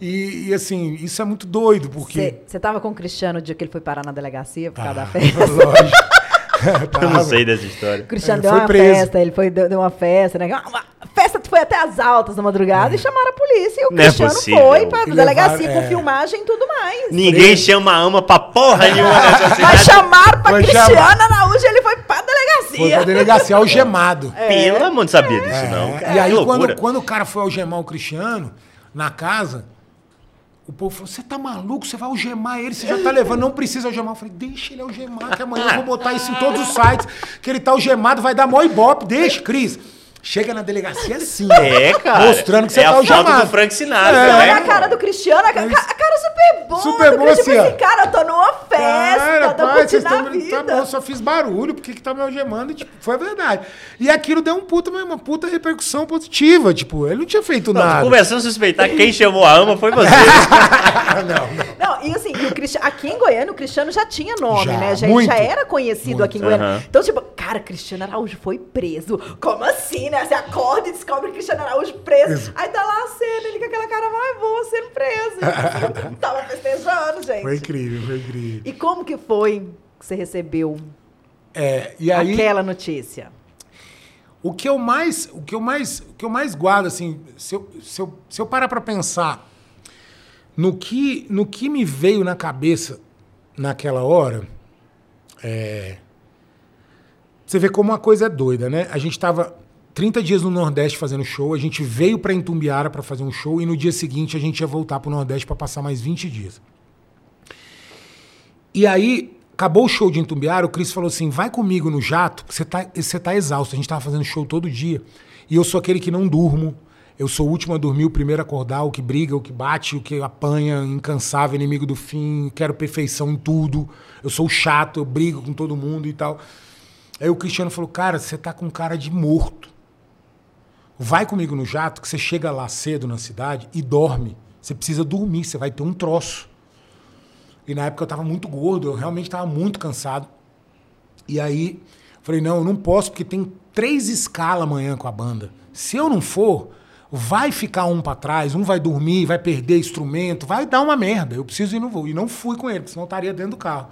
E, e, assim, isso é muito doido, porque. Você estava com o Cristiano o dia que ele foi parar na delegacia por causa ah, da festa? Lógico. eu não sei dessa história. O Cristiano deu uma preso. festa, ele foi, deu, deu uma festa, né? Uma festa foi até as altas da madrugada é. e chamaram a polícia. E o não é Cristiano é foi pra e delegacia levar, com é. filmagem e tudo mais. Ninguém chama a ama pra porra nenhuma nessa cidade. Mas chamaram pra foi Cristiano chamar. Araújo e ele foi pra delegacia. Foi pra delegacia algemado. É. Pelo amor, não sabia disso, não. E aí, quando, quando o cara foi algemar o Cristiano, na casa, o povo falou: você tá maluco? Você vai algemar ele, você já tá levando, não precisa algemar. Eu falei: deixa ele algemar, que amanhã eu vou botar isso em todos os sites, que ele tá algemado, vai dar mó ibope. Deixa, Cris. Chega na delegacia assim, é, cara. mostrando que você é tá algemado. É a do Frank Sinatra, é. Olha a cara do Cristiano, a cara, a cara super boa. Super boa, assim, tipo assim, cara, eu tô numa festa, cara, tô pai, curtindo a vida. Tá bom, eu só fiz barulho, porque que tá me algemando? E, tipo, foi verdade. E aquilo deu um puta, uma puta repercussão positiva, tipo, ele não tinha feito não, nada. Começando a suspeitar que quem chamou a ama foi você. não, não. Não, e assim, o Cristiano, aqui em Goiânia, o Cristiano já tinha nome, já, né? Já, já era conhecido muito. aqui em Goiânia. Uhum. Então, tipo, cara, Cristiano Araújo foi preso. Como assim, né? Você acorda e descobre Cristiano Araújo preso. Isso. Aí tá lá a cena, ele com aquela cara, vai, vou sendo preso. Tava festejando, gente. Foi incrível, foi incrível. E como que foi que você recebeu é, e aí, aquela notícia? O que eu mais, o que eu mais, o que eu mais guardo, assim, se eu, se eu, se eu parar para pensar no que, no que me veio na cabeça naquela hora, é, você vê como uma coisa é doida, né? A gente estava 30 dias no Nordeste fazendo show, a gente veio para Itumbiara para fazer um show e no dia seguinte a gente ia voltar para o Nordeste para passar mais 20 dias. E aí, acabou o show de Itumbiara, o Cris falou assim: vai comigo no jato, você tá, você tá exausto. A gente tava fazendo show todo dia. E eu sou aquele que não durmo. Eu sou o último a dormir, o primeiro a acordar, o que briga, o que bate, o que apanha, incansável, inimigo do fim, quero perfeição em tudo. Eu sou chato, eu brigo com todo mundo e tal. Aí o Cristiano falou: Cara, você tá com cara de morto. Vai comigo no jato, que você chega lá cedo na cidade e dorme. Você precisa dormir, você vai ter um troço. E na época eu estava muito gordo, eu realmente estava muito cansado. E aí, falei: Não, eu não posso, porque tem três escalas amanhã com a banda. Se eu não for, vai ficar um para trás, um vai dormir, vai perder instrumento, vai dar uma merda. Eu preciso ir no voo. E não fui com ele, porque senão eu estaria dentro do carro.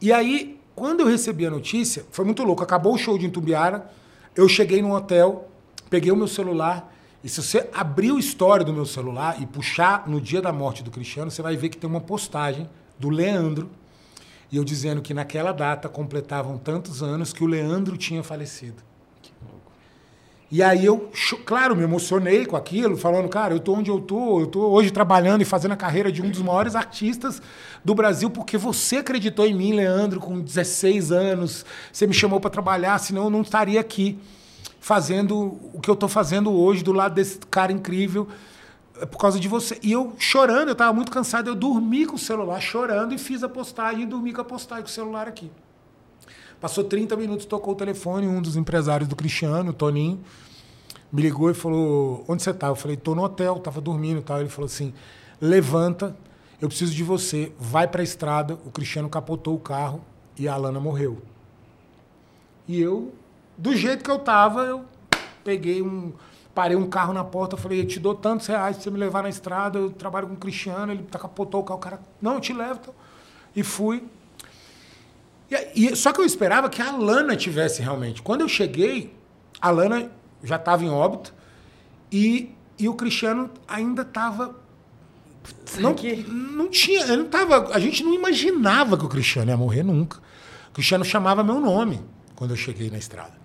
E aí, quando eu recebi a notícia, foi muito louco. Acabou o show de Intumbiara, eu cheguei no hotel, peguei o meu celular, e se você abrir o história do meu celular e puxar no dia da morte do Cristiano, você vai ver que tem uma postagem do Leandro, e eu dizendo que naquela data completavam tantos anos que o Leandro tinha falecido. E aí eu, claro, me emocionei com aquilo, falando, cara, eu tô onde eu tô, eu tô hoje trabalhando e fazendo a carreira de um dos maiores artistas do Brasil, porque você acreditou em mim, Leandro, com 16 anos, você me chamou para trabalhar, senão eu não estaria aqui fazendo o que eu tô fazendo hoje, do lado desse cara incrível, é por causa de você. E eu chorando, eu tava muito cansado, eu dormi com o celular chorando e fiz a postagem e dormi com a postagem com o celular aqui. Passou 30 minutos, tocou o telefone, um dos empresários do Cristiano, o Toninho, me ligou e falou: Onde você tá? Eu falei: Tô no hotel, tava dormindo tal. Ele falou assim: Levanta, eu preciso de você, vai pra estrada. O Cristiano capotou o carro e a Alana morreu. E eu, do jeito que eu tava, eu peguei um. Parei um carro na porta, falei, eu te dou tantos reais pra você me levar na estrada, eu trabalho com o Cristiano, ele capotou o carro, o cara, não, eu te levo. Então. E fui. E, e, só que eu esperava que a Lana tivesse realmente. Quando eu cheguei, a Lana já estava em óbito e, e o Cristiano ainda estava não, não tinha, ele não tava, a gente não imaginava que o Cristiano ia morrer nunca. O Cristiano chamava meu nome quando eu cheguei na estrada.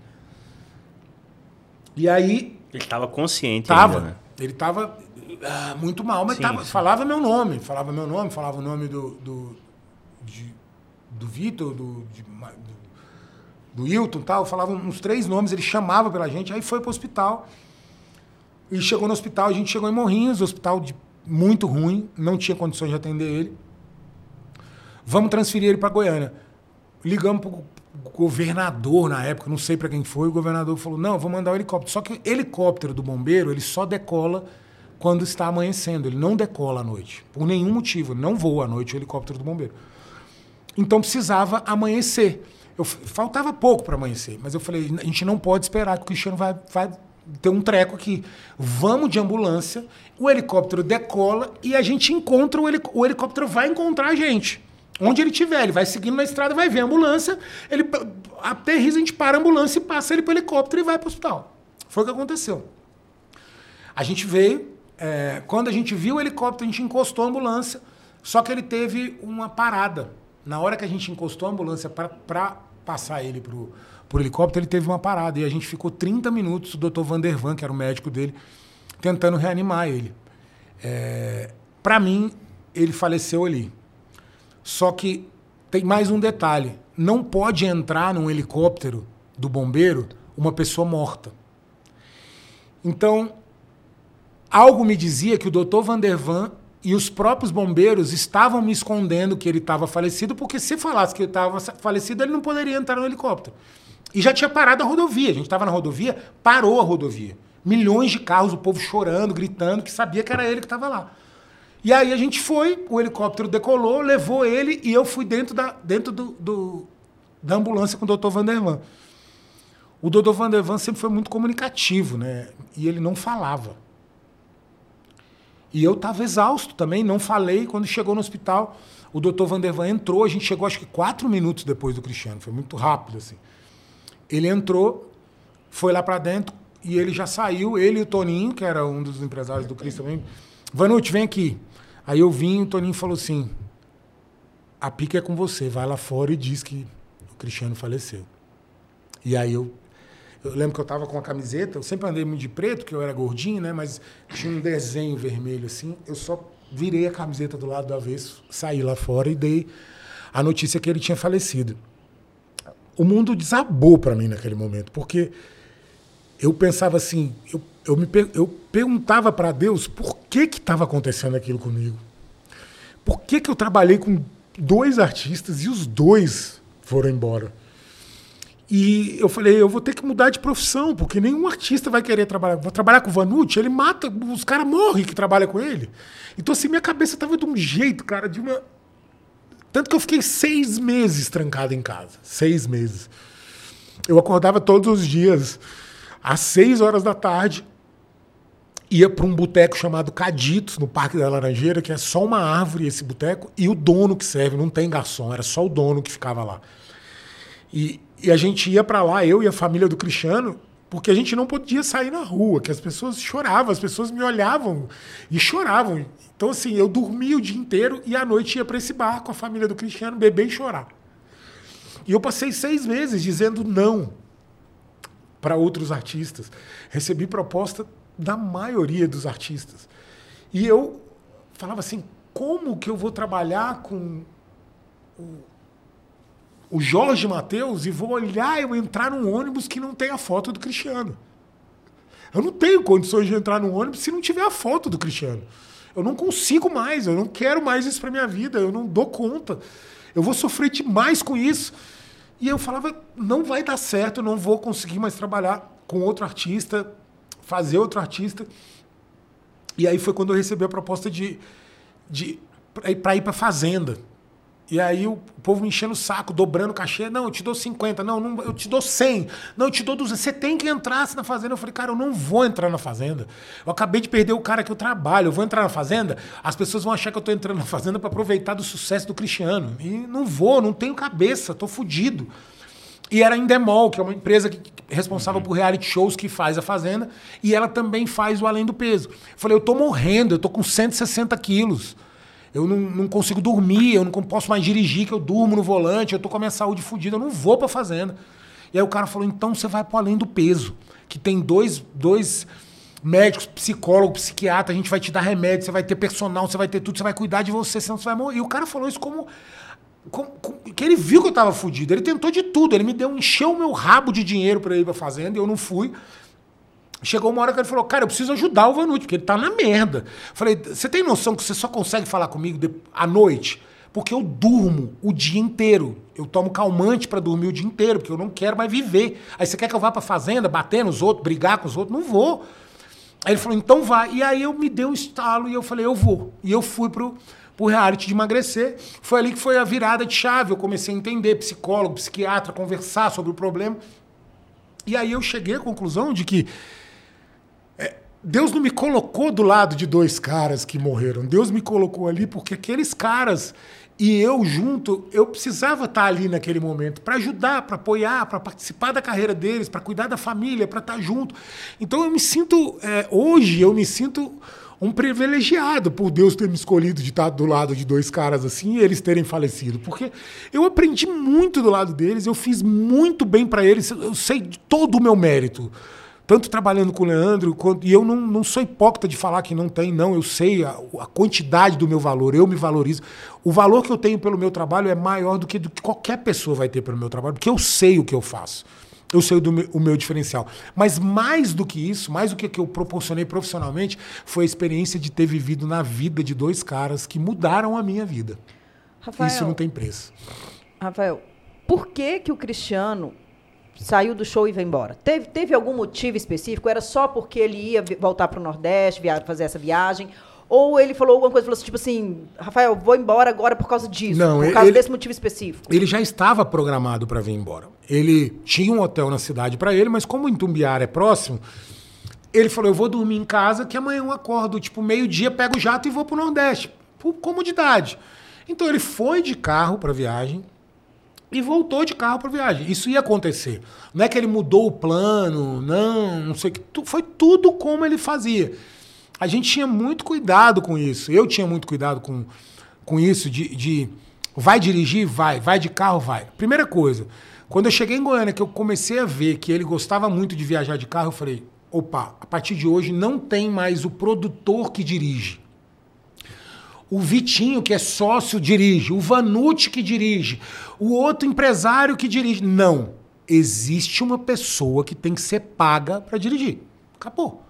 E aí ele estava consciente tava, ainda, né? Ele estava ah, muito mal, mas sim, tava, sim. falava meu nome, falava meu nome, falava o nome do, do de, do Vitor, do, de, do, do Wilton tal, falava uns três nomes, ele chamava pela gente, aí foi para o hospital. E chegou no hospital, a gente chegou em Morrinhos, hospital de, muito ruim, não tinha condições de atender ele. Vamos transferir ele para Goiânia. Ligamos para o governador na época, não sei para quem foi, o governador falou: "Não, vou mandar o helicóptero". Só que o helicóptero do bombeiro, ele só decola quando está amanhecendo, ele não decola à noite, por nenhum motivo, não voa à noite o helicóptero do bombeiro. Então precisava amanhecer. Eu, faltava pouco para amanhecer, mas eu falei, a gente não pode esperar que o Cristiano vai, vai ter um treco aqui. Vamos de ambulância, o helicóptero decola e a gente encontra o, helic o helicóptero vai encontrar a gente. Onde ele estiver, ele vai seguindo na estrada, vai ver a ambulância, ele aterriza, a gente para a ambulância e passa ele para o helicóptero e vai para o hospital. Foi o que aconteceu. A gente veio, é, quando a gente viu o helicóptero, a gente encostou a ambulância, só que ele teve uma parada. Na hora que a gente encostou a ambulância para passar ele pro, pro helicóptero, ele teve uma parada. E a gente ficou 30 minutos, o doutor Vandervan, que era o médico dele, tentando reanimar ele. É, para mim, ele faleceu ali. Só que tem mais um detalhe: não pode entrar num helicóptero do bombeiro uma pessoa morta. Então, algo me dizia que o doutor Vandervan e os próprios bombeiros estavam me escondendo que ele estava falecido, porque se falasse que ele estava falecido, ele não poderia entrar no helicóptero. E já tinha parado a rodovia. A gente estava na rodovia, parou a rodovia. Milhões de carros, o povo chorando, gritando, que sabia que era ele que estava lá. E aí a gente foi, o helicóptero decolou, levou ele e eu fui dentro da, dentro do, do da ambulância com o doutor Vandervan. O doutor Vandervan sempre foi muito comunicativo, né? E ele não falava. E eu estava exausto também, não falei. Quando chegou no hospital, o doutor Vandervan entrou, a gente chegou acho que quatro minutos depois do Cristiano, foi muito rápido assim. Ele entrou, foi lá para dentro e ele já saiu, ele e o Toninho, que era um dos empresários do Cris também. Vanucci, vem aqui. Aí eu vim e o Toninho falou assim: a pica é com você, vai lá fora e diz que o Cristiano faleceu. E aí eu eu lembro que eu estava com a camiseta, eu sempre andei muito de preto, porque eu era gordinho, né? Mas tinha um desenho vermelho assim. Eu só virei a camiseta do lado do avesso, saí lá fora e dei a notícia que ele tinha falecido. O mundo desabou para mim naquele momento, porque eu pensava assim, eu, eu, me, eu perguntava para Deus por que que estava acontecendo aquilo comigo. Por que que eu trabalhei com dois artistas e os dois foram embora? E eu falei, eu vou ter que mudar de profissão, porque nenhum artista vai querer trabalhar. Vou trabalhar com o Vanucci, ele mata, os caras morrem que trabalham com ele. Então, assim, minha cabeça tava de um jeito, cara, de uma. Tanto que eu fiquei seis meses trancado em casa. Seis meses. Eu acordava todos os dias, às seis horas da tarde, ia para um boteco chamado Caditos, no Parque da Laranjeira, que é só uma árvore esse boteco, e o dono que serve, não tem garçom, era só o dono que ficava lá. E, e a gente ia para lá, eu e a família do Cristiano, porque a gente não podia sair na rua, que as pessoas choravam, as pessoas me olhavam e choravam. Então, assim, eu dormia o dia inteiro e à noite ia para esse bar com a família do Cristiano beber e chorar. E eu passei seis meses dizendo não para outros artistas. Recebi proposta da maioria dos artistas. E eu falava assim: como que eu vou trabalhar com o, o Jorge Matheus e vou olhar eu entrar num ônibus que não tem a foto do Cristiano? Eu não tenho condições de entrar num ônibus se não tiver a foto do Cristiano. Eu não consigo mais, eu não quero mais isso para minha vida, eu não dou conta. Eu vou sofrer demais com isso. E eu falava, não vai dar certo, não vou conseguir mais trabalhar com outro artista, fazer outro artista. E aí foi quando eu recebi a proposta de, de para ir para fazenda. E aí o povo me enchendo o saco, dobrando o cachê. Não, eu te dou 50. Não, não, eu te dou 100. Não, eu te dou 200. Você tem que entrar na fazenda. Eu falei, cara, eu não vou entrar na fazenda. Eu acabei de perder o cara que eu trabalho. Eu vou entrar na fazenda. As pessoas vão achar que eu tô entrando na fazenda para aproveitar do sucesso do Cristiano. E não vou, não tenho cabeça, tô fudido. E era a Indemol, que é uma empresa que, responsável uhum. por reality shows que faz a Fazenda, e ela também faz o Além do Peso. Falei, eu tô morrendo, eu tô com 160 quilos. Eu não, não consigo dormir, eu não posso mais dirigir, que eu durmo no volante, eu tô com a minha saúde fodida, eu não vou pra Fazenda. E aí o cara falou, então você vai pro Além do Peso, que tem dois, dois médicos, psicólogo, psiquiatra, a gente vai te dar remédio, você vai ter personal, você vai ter tudo, você vai cuidar de você, senão você vai morrer. E o cara falou isso como com, com, que ele viu que eu tava fudido. Ele tentou de tudo. Ele me deu, encheu o meu rabo de dinheiro para ir pra fazenda e eu não fui. Chegou uma hora que ele falou, cara, eu preciso ajudar o Vanucci, porque ele tá na merda. Falei, você tem noção que você só consegue falar comigo de, à noite? Porque eu durmo o dia inteiro. Eu tomo calmante para dormir o dia inteiro, porque eu não quero mais viver. Aí você quer que eu vá pra fazenda, bater nos outros, brigar com os outros? Não vou. Aí ele falou, então vai. E aí eu me dei um estalo e eu falei, eu vou. E eu fui pro por reality de emagrecer. Foi ali que foi a virada de chave. Eu comecei a entender, psicólogo, psiquiatra, conversar sobre o problema. E aí eu cheguei à conclusão de que é, Deus não me colocou do lado de dois caras que morreram. Deus me colocou ali porque aqueles caras e eu junto, eu precisava estar ali naquele momento para ajudar, para apoiar, para participar da carreira deles, para cuidar da família, para estar junto. Então eu me sinto, é, hoje eu me sinto um privilegiado por Deus ter me escolhido de estar do lado de dois caras assim e eles terem falecido. Porque eu aprendi muito do lado deles, eu fiz muito bem para eles, eu sei de todo o meu mérito. Tanto trabalhando com o Leandro, quanto, e eu não, não sou hipócrita de falar que não tem, não. Eu sei a, a, quantidade do meu valor, eu me valorizo. O valor que eu tenho pelo meu trabalho é maior do que, do que qualquer pessoa vai ter pelo meu trabalho, porque eu sei o que eu faço eu sei do meu, o meu diferencial. Mas mais do que isso, mais do que, que eu proporcionei profissionalmente, foi a experiência de ter vivido na vida de dois caras que mudaram a minha vida. Rafael, isso não tem preço. Rafael, por que, que o Cristiano saiu do show e veio embora? Teve, teve algum motivo específico? Era só porque ele ia voltar para o Nordeste, fazer essa viagem? Ou ele falou alguma coisa, falou assim, tipo assim, Rafael, vou embora agora por causa disso, Não, por causa ele, desse motivo específico. Ele já estava programado para vir embora. Ele tinha um hotel na cidade para ele, mas como Itumbiara é próximo, ele falou, eu vou dormir em casa, que amanhã eu acordo, tipo, meio-dia, pego o jato e vou pro Nordeste, por comodidade. Então ele foi de carro para viagem e voltou de carro para viagem. Isso ia acontecer. Não é que ele mudou o plano, não, não sei o que. Foi tudo como ele fazia a gente tinha muito cuidado com isso. Eu tinha muito cuidado com, com isso, de, de vai dirigir? Vai. Vai de carro? Vai. Primeira coisa, quando eu cheguei em Goiânia, que eu comecei a ver que ele gostava muito de viajar de carro, eu falei, opa, a partir de hoje não tem mais o produtor que dirige. O Vitinho, que é sócio, dirige. O Vanucci que dirige. O outro empresário que dirige. Não. Existe uma pessoa que tem que ser paga para dirigir. Acabou.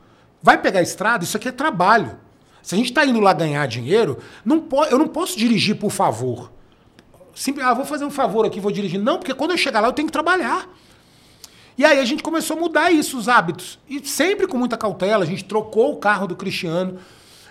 Vai pegar a estrada, isso aqui é trabalho. Se a gente está indo lá ganhar dinheiro, não po eu não posso dirigir por favor. Simples, ah, vou fazer um favor aqui, vou dirigir. Não, porque quando eu chegar lá eu tenho que trabalhar. E aí a gente começou a mudar isso, os hábitos. E sempre com muita cautela, a gente trocou o carro do Cristiano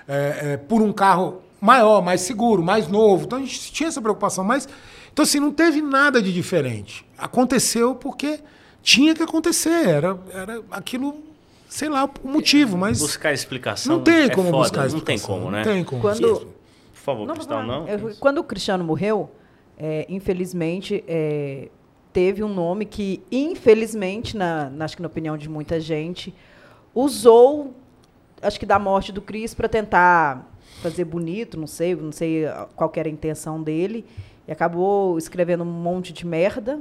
é, é, por um carro maior, mais seguro, mais novo. Então a gente tinha essa preocupação. Mas, então assim, não teve nada de diferente. Aconteceu porque tinha que acontecer. Era, era aquilo sei lá o motivo, mas. Buscar explicação. Não tem é como foda, buscar Não tem como, né? Não tem como. Quando, Por favor, Não, Cristal, não. eu- quando o Cristiano morreu, é, infelizmente, é, teve um nome que, infelizmente, na, na- acho que na opinião de muita gente, usou, acho que da morte do Cris para tentar fazer bonito, não sei, não sei qual que era a intenção dele, e acabou escrevendo um monte de merda,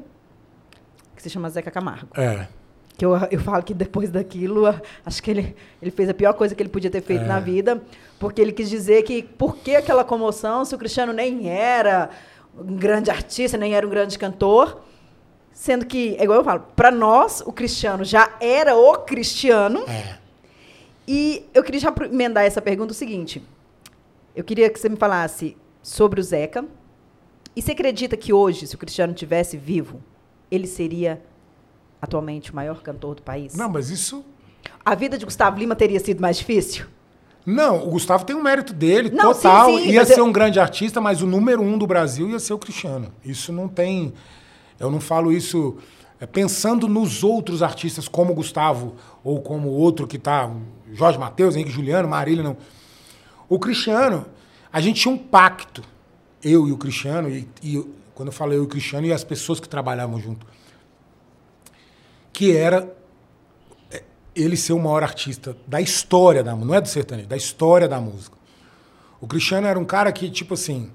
que se chama Zeca Camargo. É. Que eu, eu falo que depois daquilo, acho que ele, ele fez a pior coisa que ele podia ter feito É. na vida, porque ele quis dizer que por que aquela comoção se o Cristiano nem era um grande artista, nem era um grande cantor, sendo que, é igual eu falo, para nós, o Cristiano já era o Cristiano. É. E eu queria já emendar essa pergunta o seguinte: eu queria que você me falasse sobre o Zeca. E você acredita que hoje, se o Cristiano tivesse vivo, ele seria atualmente o maior cantor do país? Não, mas isso. A vida de Gustavo Lima teria sido mais difícil? Não, o Gustavo tem um mérito dele, Não, total. sim, sim, ia ser eu- um grande artista, mas o número um do Brasil ia ser o Cristiano. Isso não tem. Eu não falo isso é, pensando nos outros artistas, como o Gustavo, ou como outro que tá, Jorge Matheus, Henrique Juliano, Marília, não. O Cristiano, a gente tinha um pacto, eu e o Cristiano, e, e quando eu falo eu e o Cristiano, e as pessoas que trabalhavam junto, que era ele ser o maior artista da história da não é do sertanejo, da história da música. O Cristiano era um cara que, tipo assim,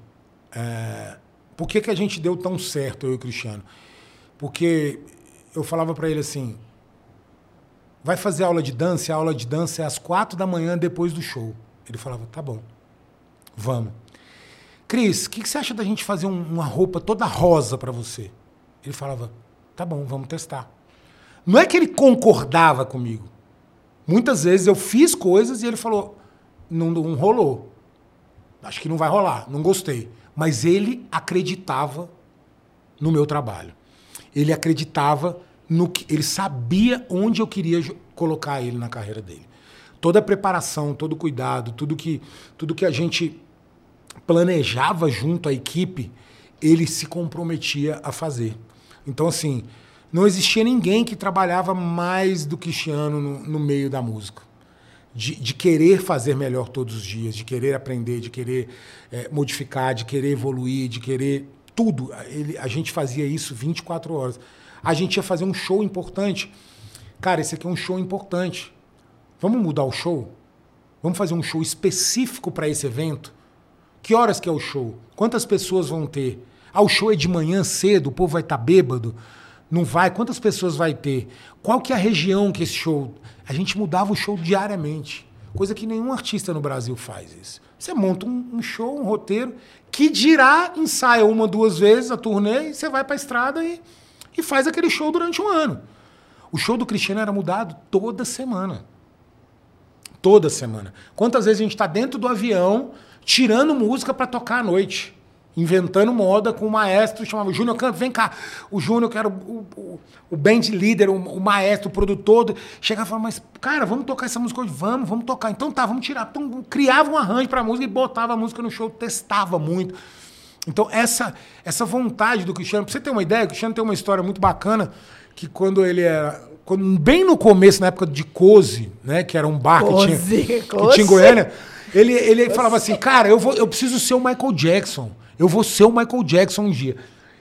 é, por que, que a gente deu tão certo, eu e o Cristiano? Porque eu falava para ele assim, vai fazer aula de dança, a aula de dança é às quatro da manhã depois do show. Ele falava, tá bom, vamos. Cris, o que, que você acha da gente fazer um- uma roupa toda rosa para você? Ele falava, tá bom, vamos testar. Não é que ele concordava comigo. Muitas vezes eu fiz coisas e ele falou, não, não rolou. Acho que não vai rolar, não gostei. Mas ele acreditava no meu trabalho. Ele acreditava no que. Ele sabia onde eu queria colocar ele na carreira dele. Toda a preparação, todo o cuidado, tudo que, tudo que a gente planejava junto à equipe, ele se comprometia a fazer. Então, assim, não existia ninguém que trabalhava mais do que Cristiano no, no meio da música. De, de querer fazer melhor todos os dias, de querer aprender, de querer eh, modificar, de querer evoluir, de querer tudo. Ele, a gente fazia isso 24 horas. A gente ia fazer um show importante. Cara, esse aqui é um show importante. Vamos mudar o show? Vamos fazer um show específico para esse evento? Que horas que é o show? Quantas pessoas vão ter? Ah, o show é de manhã cedo, o povo vai estar bêbado? Não vai? Quantas pessoas vai ter? Qual que é a região que esse show... A gente mudava o show diariamente. Coisa que nenhum artista no Brasil faz isso. Você monta um, um show, um roteiro, que dirá, ensaia uma, duas vezes a turnê, e você vai para a estrada e, e faz aquele show durante um ano. O show do Cristiano era mudado toda semana. Toda semana. Quantas vezes a gente está dentro do avião, tirando música para tocar à noite? Inventando moda com o maestro, chamava Júnior Campos, vem cá. O Júnior, que era o, o, o band leader, o, o maestro, o produtor, chegava e falava, mas, cara, vamos tocar essa música hoje? Vamos, vamos tocar. Então tá, vamos tirar. Então, criava um arranjo para a música e botava a música no show, testava muito. Então, essa, essa vontade do Cristiano, pra você ter uma ideia, o Cristiano tem uma história muito bacana, que quando ele era. Quando, bem no começo, na época de Cose, né? Que era um bar que tinha, que tinha em Goiânia, ele, ele falava assim, cara, eu, vou, eu preciso ser o Michael Jackson. Eu vou ser o Michael Jackson um dia.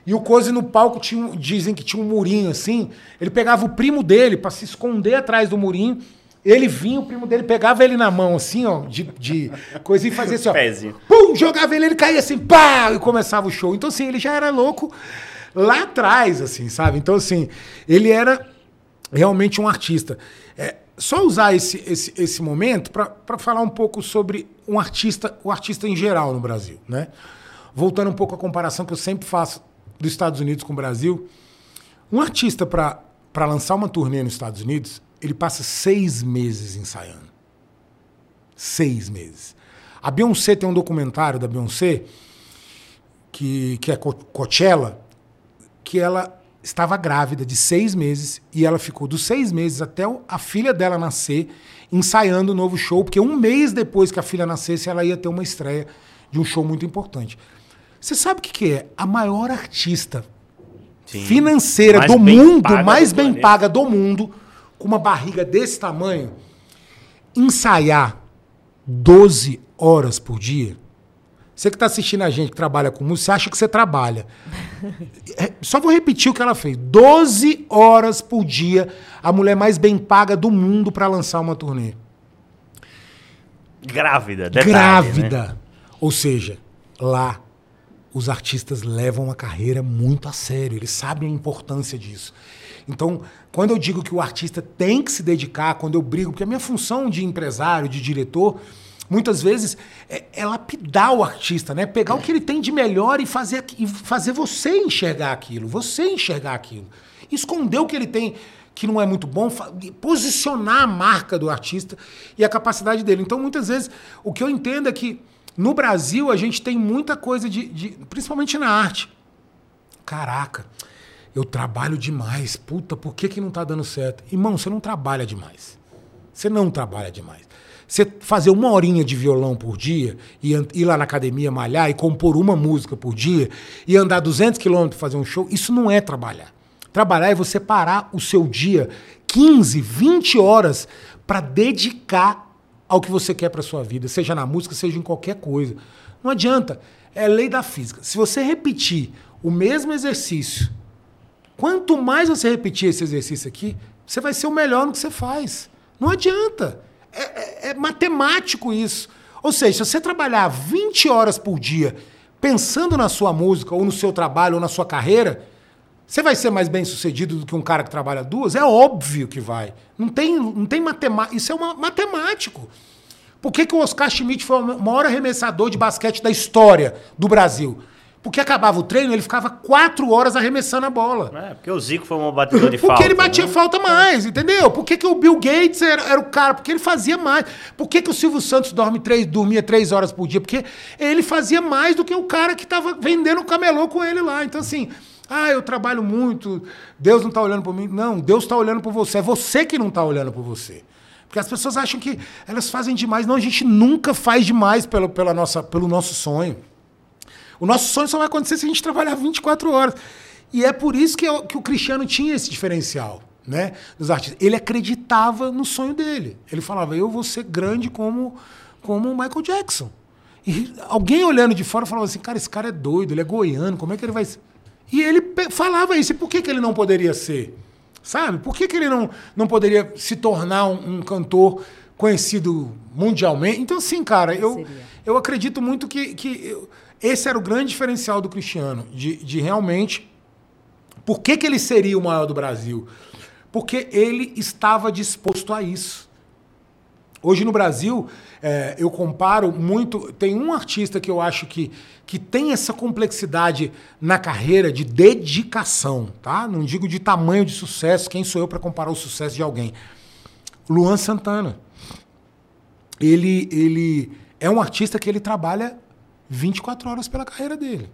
E o Cose no palco tinha, dizem que tinha um murinho assim. Ele pegava o primo dele pra se esconder atrás do murinho. Ele vinha, o primo dele pegava ele na mão, assim, ó, de, de coisa e fazia assim, ó. Pezinho. Pum, jogava ele, ele caía assim, pá, e começava o show. Então, assim, ele já era louco lá atrás, assim, sabe? Então, assim, ele era realmente um artista. É, só usar esse, esse, esse momento para falar um pouco sobre um artista, o artista em geral no Brasil, né? Voltando um pouco à comparação que eu sempre faço dos Estados Unidos com o Brasil. Um artista, para lançar uma turnê nos Estados Unidos, ele passa seis meses ensaiando. Seis meses. A Beyoncé tem um documentário da Beyoncé, que, que é Co- Coachella, que ela estava grávida de seis meses e ela ficou dos seis meses até a filha dela nascer ensaiando o novo show, porque um mês depois que a filha nascesse, ela ia ter uma estreia de um show muito importante. Você sabe o que, que é? A maior artista Sim. financeira Mais do mundo, mais do bem planeta. paga do mundo, com uma barriga desse tamanho, ensaiar 12 horas por dia, você que está assistindo a gente que trabalha com música, você acha que você trabalha. É, só vou repetir o que ela fez. 12 horas por dia, a mulher mais bem paga do mundo para lançar uma turnê. Grávida, detalhe, Grávida. Né? Ou seja, lá os artistas levam a carreira muito a sério, eles sabem a importância disso. Então, quando eu digo que o artista tem que se dedicar, quando eu brigo, porque a minha função de empresário, de diretor, muitas vezes é, é lapidar o artista, né? Pegar o que ele tem de melhor e fazer, e fazer você enxergar aquilo, você enxergar aquilo. Esconder o que ele tem que não é muito bom, posicionar a marca do artista e a capacidade dele. Então, muitas vezes, o que eu entendo é que no Brasil a gente tem muita coisa de, de principalmente na arte. Caraca, eu trabalho demais. Puta, por que, que não tá dando certo? Irmão, você não trabalha demais. Você não trabalha demais. Você fazer uma horinha de violão por dia e ir lá na academia malhar e compor uma música por dia e andar 200 quilômetros fazer um show, isso não é trabalhar. Trabalhar é você parar o seu dia 15, 20 horas para dedicar ao que você quer para sua vida, seja na música, seja em qualquer coisa. Não adianta, é lei da física. Se você repetir o mesmo exercício Quanto mais você repetir esse exercício aqui, você vai ser o melhor no que você faz. Não adianta. É, é, é matemático isso. Ou seja, se você trabalhar 20 horas por dia pensando na sua música, ou no seu trabalho, ou na sua carreira, você vai ser mais bem sucedido do que um cara que trabalha duas? É óbvio que vai. Não tem, não tem matemática. Isso é uma, matemático. Por que, que o Oscar Schmidt foi o maior arremessador de basquete da história do Brasil? Porque acabava o treino, ele ficava quatro horas arremessando a bola. É, porque o Zico foi um batedor de falta. Porque ele batia né? falta mais, entendeu? Por que, que o Bill Gates era, era, o cara? Porque ele fazia mais. Por que, que o Silvio Santos dorme três, dormia três horas por dia? Porque ele fazia mais do que o cara que estava vendendo camelô com ele lá. Então, assim, ah, eu trabalho muito, Deus não está olhando por mim. Não, Deus está olhando por você. É você que não está olhando por você. Porque as pessoas acham que elas fazem demais. Não, a gente nunca faz demais pelo, pela nossa, pelo nosso sonho. O nosso sonho só vai acontecer se a gente trabalhar 24 horas. E é por isso que, eu, que o Cristiano tinha esse diferencial, né? Dos artistas. Ele acreditava no sonho dele. Ele falava, eu vou ser grande como, como o Michael Jackson. E alguém olhando de fora falava assim, cara, esse cara é doido, ele é goiano, como é que ele vai ser? E ele falava isso, e por que, que ele não poderia ser? Sabe? Por que, que ele não, não poderia se tornar um, um cantor conhecido mundialmente? Então, sim, cara, eu, eu acredito muito que, que eu, esse era o grande diferencial do Cristiano, de, de realmente. Por que, que ele seria o maior do Brasil? Porque ele estava disposto a isso. Hoje no Brasil, é, eu comparo muito. Tem um artista que eu acho que, que tem essa complexidade na carreira de dedicação, tá? Não digo de tamanho de sucesso, quem sou eu para comparar o sucesso de alguém? Luan Santana. Ele, ele é um artista que ele trabalha 24 horas pela carreira dele.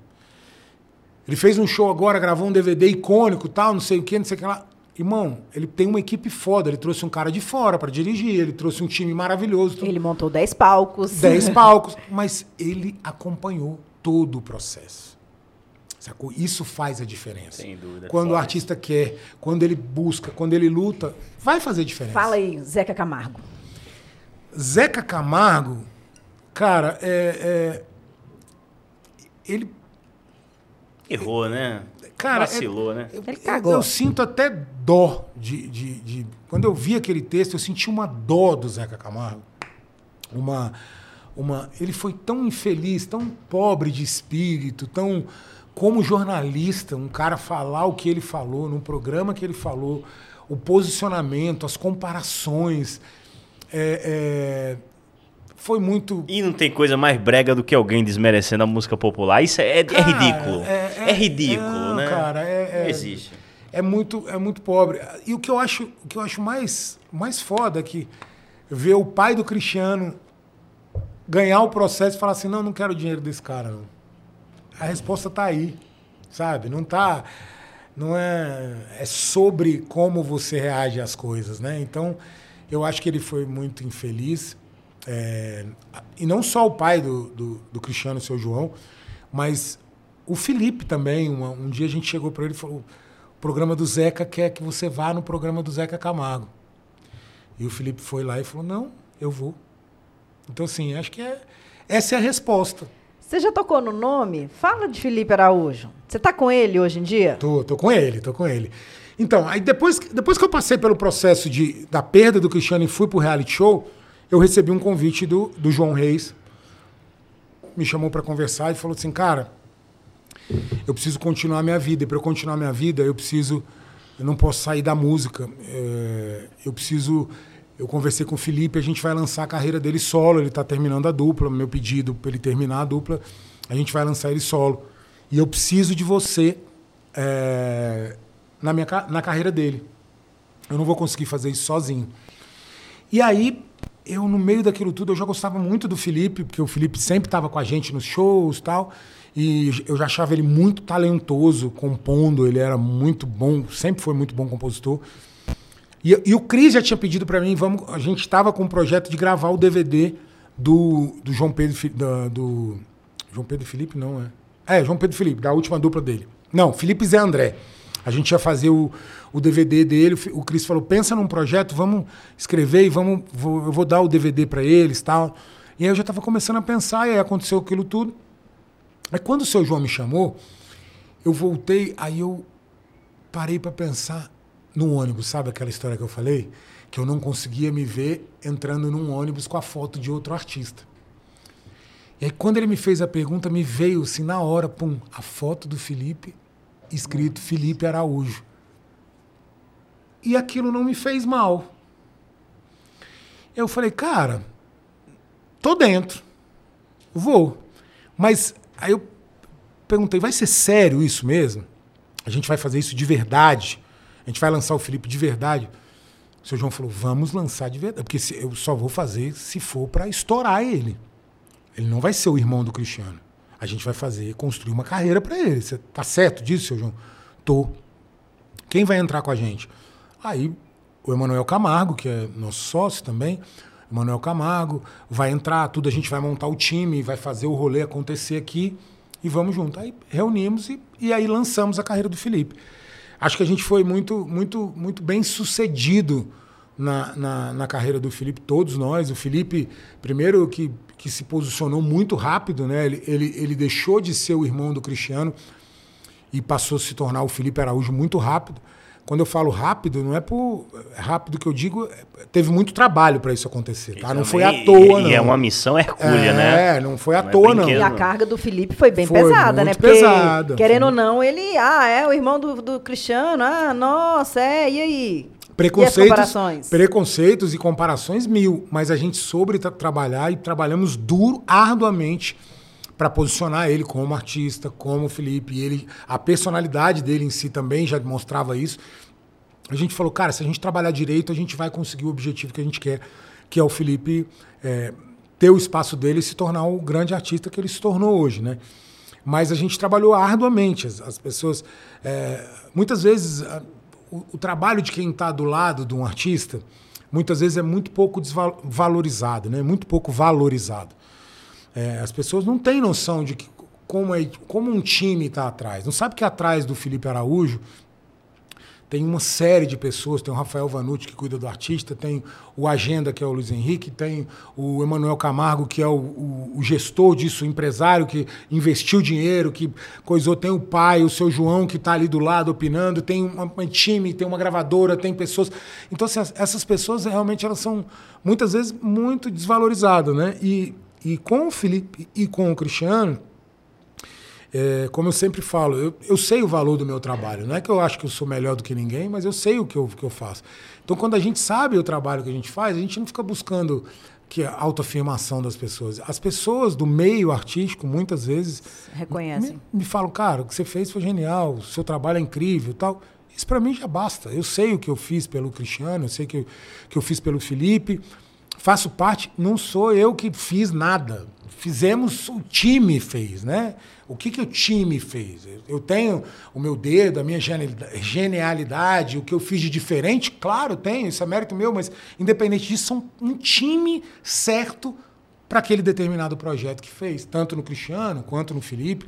Ele fez um show agora, gravou um DVD icônico, tal, não sei o que, não sei o que lá. Irmão, ele tem uma equipe foda. Ele trouxe um cara de fora para dirigir, ele trouxe um time maravilhoso. Ele montou 10 palcos. 10 palcos. Mas ele acompanhou todo o processo. Sacou? Isso faz a diferença. Sem dúvida. Quando o artista quer, quando ele busca, quando ele luta, vai fazer diferença. Fala aí, Zeca Camargo. Zeca Camargo, cara, é, é ele. Errou, né? Cara, Vacilou, é, né? Eu, eu, eu, sinto até dó de, de, de, Quando eu vi aquele texto, eu senti uma dó do Zeca Camargo. Uma. uma ele foi tão infeliz, tão pobre de espírito, tão. Como jornalista, um cara falar o que ele falou, num programa que ele falou, o posicionamento, as comparações. É, é, foi muito. E não tem coisa mais brega do que alguém desmerecendo a música popular. Isso é, é, cara, é ridículo. É, é, é ridículo, não, né? Cara, é, não existe. É muito, é muito pobre. E o que eu acho, o que eu acho mais, mais foda é que ver o pai do Cristiano ganhar o processo e falar assim: não, não quero o dinheiro desse cara. Não. A resposta tá aí, sabe? Não tá. Não é. É sobre como você reage às coisas, né? Então, eu acho que ele foi muito infeliz. É, e não só o pai do, do, do, Cristiano, seu João, mas o Felipe também. Uma, um dia a gente chegou para ele e falou: o programa do Zeca quer que você vá no programa do Zeca Camargo. E o Felipe foi lá e falou: não, eu vou. Então, assim, acho que é, essa é a resposta. Você já tocou no nome? Fala de Felipe Araújo. Você tá com ele hoje em dia? Tô, tô com ele, tô com ele. Então, aí depois, depois que eu passei pelo processo de, da perda do Cristiano e fui pro reality show, eu recebi um convite do, do João Reis. Me chamou para conversar e falou assim, cara, eu preciso continuar a minha vida. E para eu continuar a minha vida, eu preciso. Eu não posso sair da música. É, eu preciso. Eu conversei com o Felipe, a gente vai lançar a carreira dele solo. Ele está terminando a dupla. Meu pedido para ele terminar a dupla, a gente vai lançar ele solo. E eu preciso de você é, na, minha, na carreira dele. Eu não vou conseguir fazer isso sozinho. E aí, eu, no meio daquilo tudo, eu já gostava muito do Felipe, porque o Felipe sempre estava com a gente nos shows tal. E eu já achava ele muito talentoso, compondo, ele era muito bom, sempre foi muito bom compositor. E, e o Cris já tinha pedido para mim, vamos, a gente estava com um projeto de gravar o DVD do, do João Pedro da, do João Pedro Felipe não é? É, João Pedro Felipe, da última dupla dele. Não, Felipe Zé André. A gente ia fazer o, o DVD dele. O Cris falou: pensa num projeto, vamos escrever e vamos, vou, eu vou dar o DVD para eles tal. E aí eu já estava começando a pensar, e aí aconteceu aquilo tudo. Aí quando o seu João me chamou, eu voltei, aí eu parei para pensar no ônibus, sabe aquela história que eu falei? Que eu não conseguia me ver entrando num ônibus com a foto de outro artista. E aí quando ele me fez a pergunta, me veio assim na hora, pum, a foto do Felipe, escrito Felipe Araújo. E aquilo não me fez mal. Eu falei, cara, tô dentro, vou. Mas Aí eu perguntei, vai ser sério isso mesmo? A gente vai fazer isso de verdade? A gente vai lançar o Felipe de verdade? O seu João falou, vamos lançar de verdade, porque eu só vou fazer se for para estourar ele. Ele não vai ser o irmão do Cristiano. A gente vai fazer, construir uma carreira para ele. Você tá certo disso, seu João? Tô. Quem vai entrar com a gente? Aí o Emanuel Camargo, que é nosso sócio também, Manuel Camargo, vai entrar, tudo, a gente vai montar o time, vai fazer o rolê acontecer aqui e vamos junto. Aí reunimos e, e aí lançamos a carreira do Felipe. Acho que a gente foi muito, muito, muito bem sucedido na, na, na, carreira do Felipe, todos nós. O Felipe, primeiro que, que se posicionou muito rápido, né? Ele, ele, ele deixou de ser o irmão do Cristiano e passou a se tornar o Felipe Araújo muito rápido. Quando eu falo rápido, não é por é rápido que eu digo, teve muito trabalho para isso acontecer, tá? Não foi à toa, e, não. E é uma missão hercúlea, é, né? É, não foi à não é toa, é não. E a carga do Felipe foi bem foi pesada, né? Porque, pesada, querendo foi. ou não, ele, ah, é o irmão do, do Cristiano, ah, nossa, é, e aí? Preconceitos, e preconceitos e comparações mil, mas a gente soube tra trabalhar e trabalhamos duro, arduamente para posicionar ele como artista, como Felipe. Ele, a personalidade dele em si também já demonstrava isso. A gente falou, cara, se a gente trabalhar direito, a gente vai conseguir o objetivo que a gente quer, que é o Felipe é, ter o espaço dele e se tornar o grande artista que ele se tornou hoje, né? Mas a gente trabalhou arduamente. As, as pessoas, é, muitas vezes, a, o, o, trabalho de quem está do lado de um artista, muitas vezes é muito pouco desvalorizado, né? Muito pouco valorizado. É, as pessoas não têm noção de que, como, é, como um time está atrás. Não sabe que atrás do Felipe Araújo tem uma série de pessoas, tem o Rafael Vanucci que cuida do artista, tem o Agenda, que é o Luiz Henrique, tem o Emanuel Camargo, que é o, o, o, gestor disso, o empresário que investiu dinheiro, que coisou, tem o pai, o seu João, que está ali do lado opinando, tem um, um, time, tem uma gravadora, tem pessoas. Então, assim, essas pessoas realmente elas são muitas vezes muito desvalorizadas, né? E e com o Felipe e com o Cristiano, é, como eu sempre falo, eu, eu sei o valor do meu trabalho. Não é que eu acho que eu sou melhor do que ninguém, mas eu sei o que eu, que eu faço. Então, quando a gente sabe o trabalho que a gente faz, a gente não fica buscando que a autoafirmação das pessoas. As pessoas do meio artístico, muitas vezes, reconhecem. Me, me falam, cara, o que você fez foi genial, o seu trabalho é incrível tal. Isso para mim já basta. Eu sei o que eu fiz pelo Cristiano, eu sei o que, que eu fiz pelo Felipe faço parte, não sou eu que fiz nada. Fizemos, o time fez, né? O que, que o time fez? Eu tenho o meu dedo, a minha genialidade, o que eu fiz de diferente, claro, tenho, isso é mérito meu, mas independente disso, são um time certo para aquele determinado projeto que fez, tanto no Cristiano quanto no Felipe.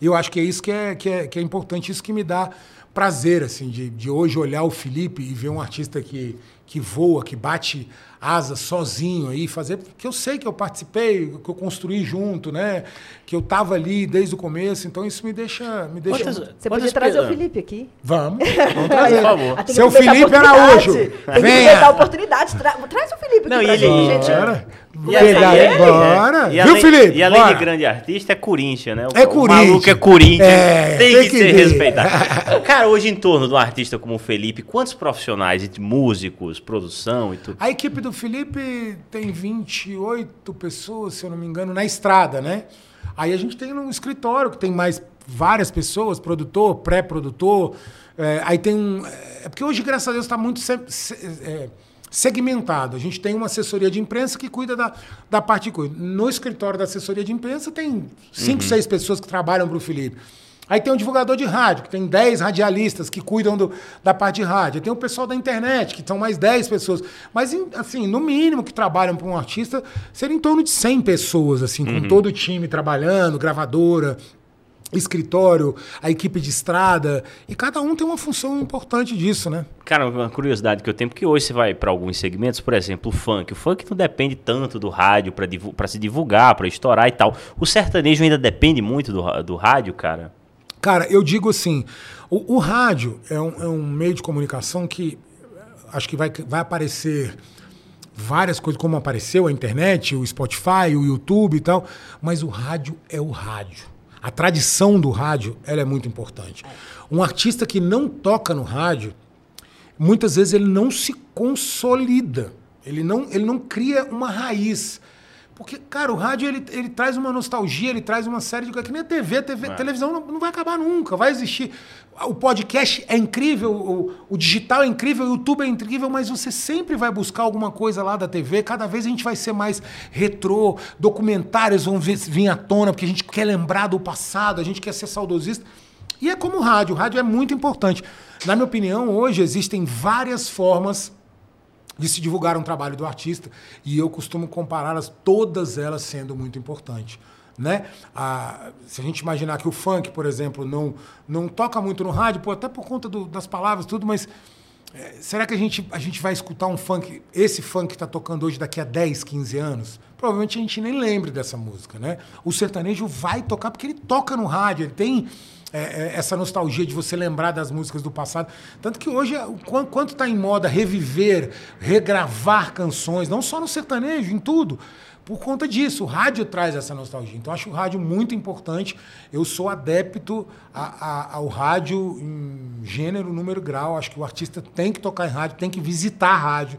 eu acho que é isso que é, que é, que é importante, isso que me dá prazer, assim, de, de hoje olhar o Felipe e ver um artista que, que voa, que bate asa sozinho aí, fazer, porque eu sei que eu participei, que eu construí junto, né? Que eu tava ali desde o começo, então isso me deixa. Me deixa... Quantas, Você podia trazer o Felipe aqui. Vamos, vamos trazer. Por favor. Seu Felipe Araújo. Tem que Venha. a oportunidade. Tra... Traz o Felipe Não, aqui. Não, e ele. Gente. E Pegar ele, bora. E Viu, Felipe? E além bora. de grande artista, é Corinthians, né? O, é Corinthians. O maluco é Corinthians. É, tem, tem, que, que ser respeitado. Cara, hoje em torno de um artista como o Felipe, quantos profissionais, músicos, produção e tudo? A equipe do Felipe tem 28 pessoas, se eu não me engano, na estrada, né? Aí a gente tem um escritório que tem mais várias pessoas, produtor, pré-produtor. É, aí tem um. É porque hoje, graças a Deus, está muito. Se, se, é, segmentado. A gente tem uma assessoria de imprensa que cuida da, da parte de coisa. No escritório da assessoria de imprensa tem cinco, uhum. seis pessoas que trabalham para o Felipe. Aí tem um divulgador de rádio, que tem 10 radialistas que cuidam do, da parte de rádio. Aí tem o pessoal da internet, que são mais 10 pessoas. Mas, assim, no mínimo que trabalham para um artista, seria em torno de 100 pessoas, assim, com uhum. todo o time trabalhando, gravadora, escritório, a equipe de estrada, e cada um tem uma função importante disso, né? Cara, uma curiosidade que eu tenho, porque hoje você vai para alguns segmentos, por exemplo, o funk. O funk não depende tanto do rádio para se divulgar, para estourar e tal. O sertanejo ainda depende muito do, do rádio, cara? Cara, eu digo assim, o, o rádio é um, é um, meio de comunicação que acho que vai, vai aparecer várias coisas, como apareceu a internet, o Spotify, o YouTube e tal, mas o rádio é o rádio a tradição do rádio ela é muito importante. Um artista que não toca no rádio, muitas vezes ele não se consolida, ele não, ele não cria uma raiz. Porque, cara, o rádio ele, ele traz uma nostalgia, ele traz uma série de coisas. Que nem a TV, TV é. televisão não, não, vai acabar nunca, vai existir. O podcast é incrível, o, o, digital é incrível, o YouTube é incrível, mas você sempre vai buscar alguma coisa lá da TV. Cada vez a gente vai ser mais retrô, documentários vão vir, vir à tona, porque a gente quer lembrar do passado, a gente quer ser saudosista. E é como o rádio, o rádio é muito importante. Na minha opinião, hoje existem várias formas de se divulgar um trabalho do artista e eu costumo compará-las todas elas sendo muito importantes. Né? Se a gente imaginar que o funk, por exemplo, não, não toca muito no rádio, pô, até por conta do, das palavras tudo, mas é, será que a gente, a gente vai escutar um funk, esse funk que está tocando hoje daqui a 10, 15 anos? Provavelmente a gente nem lembre dessa música. Né? O sertanejo vai tocar porque ele toca no rádio, ele tem é, é, essa nostalgia de você lembrar das músicas do passado. Tanto que hoje, quanto está em moda reviver, regravar canções, não só no sertanejo, em tudo, por conta disso. O rádio traz essa nostalgia. Então, acho o rádio muito importante. Eu sou adepto a, a, ao rádio em gênero, número grau. Acho que o artista tem que tocar em rádio, tem que visitar a rádio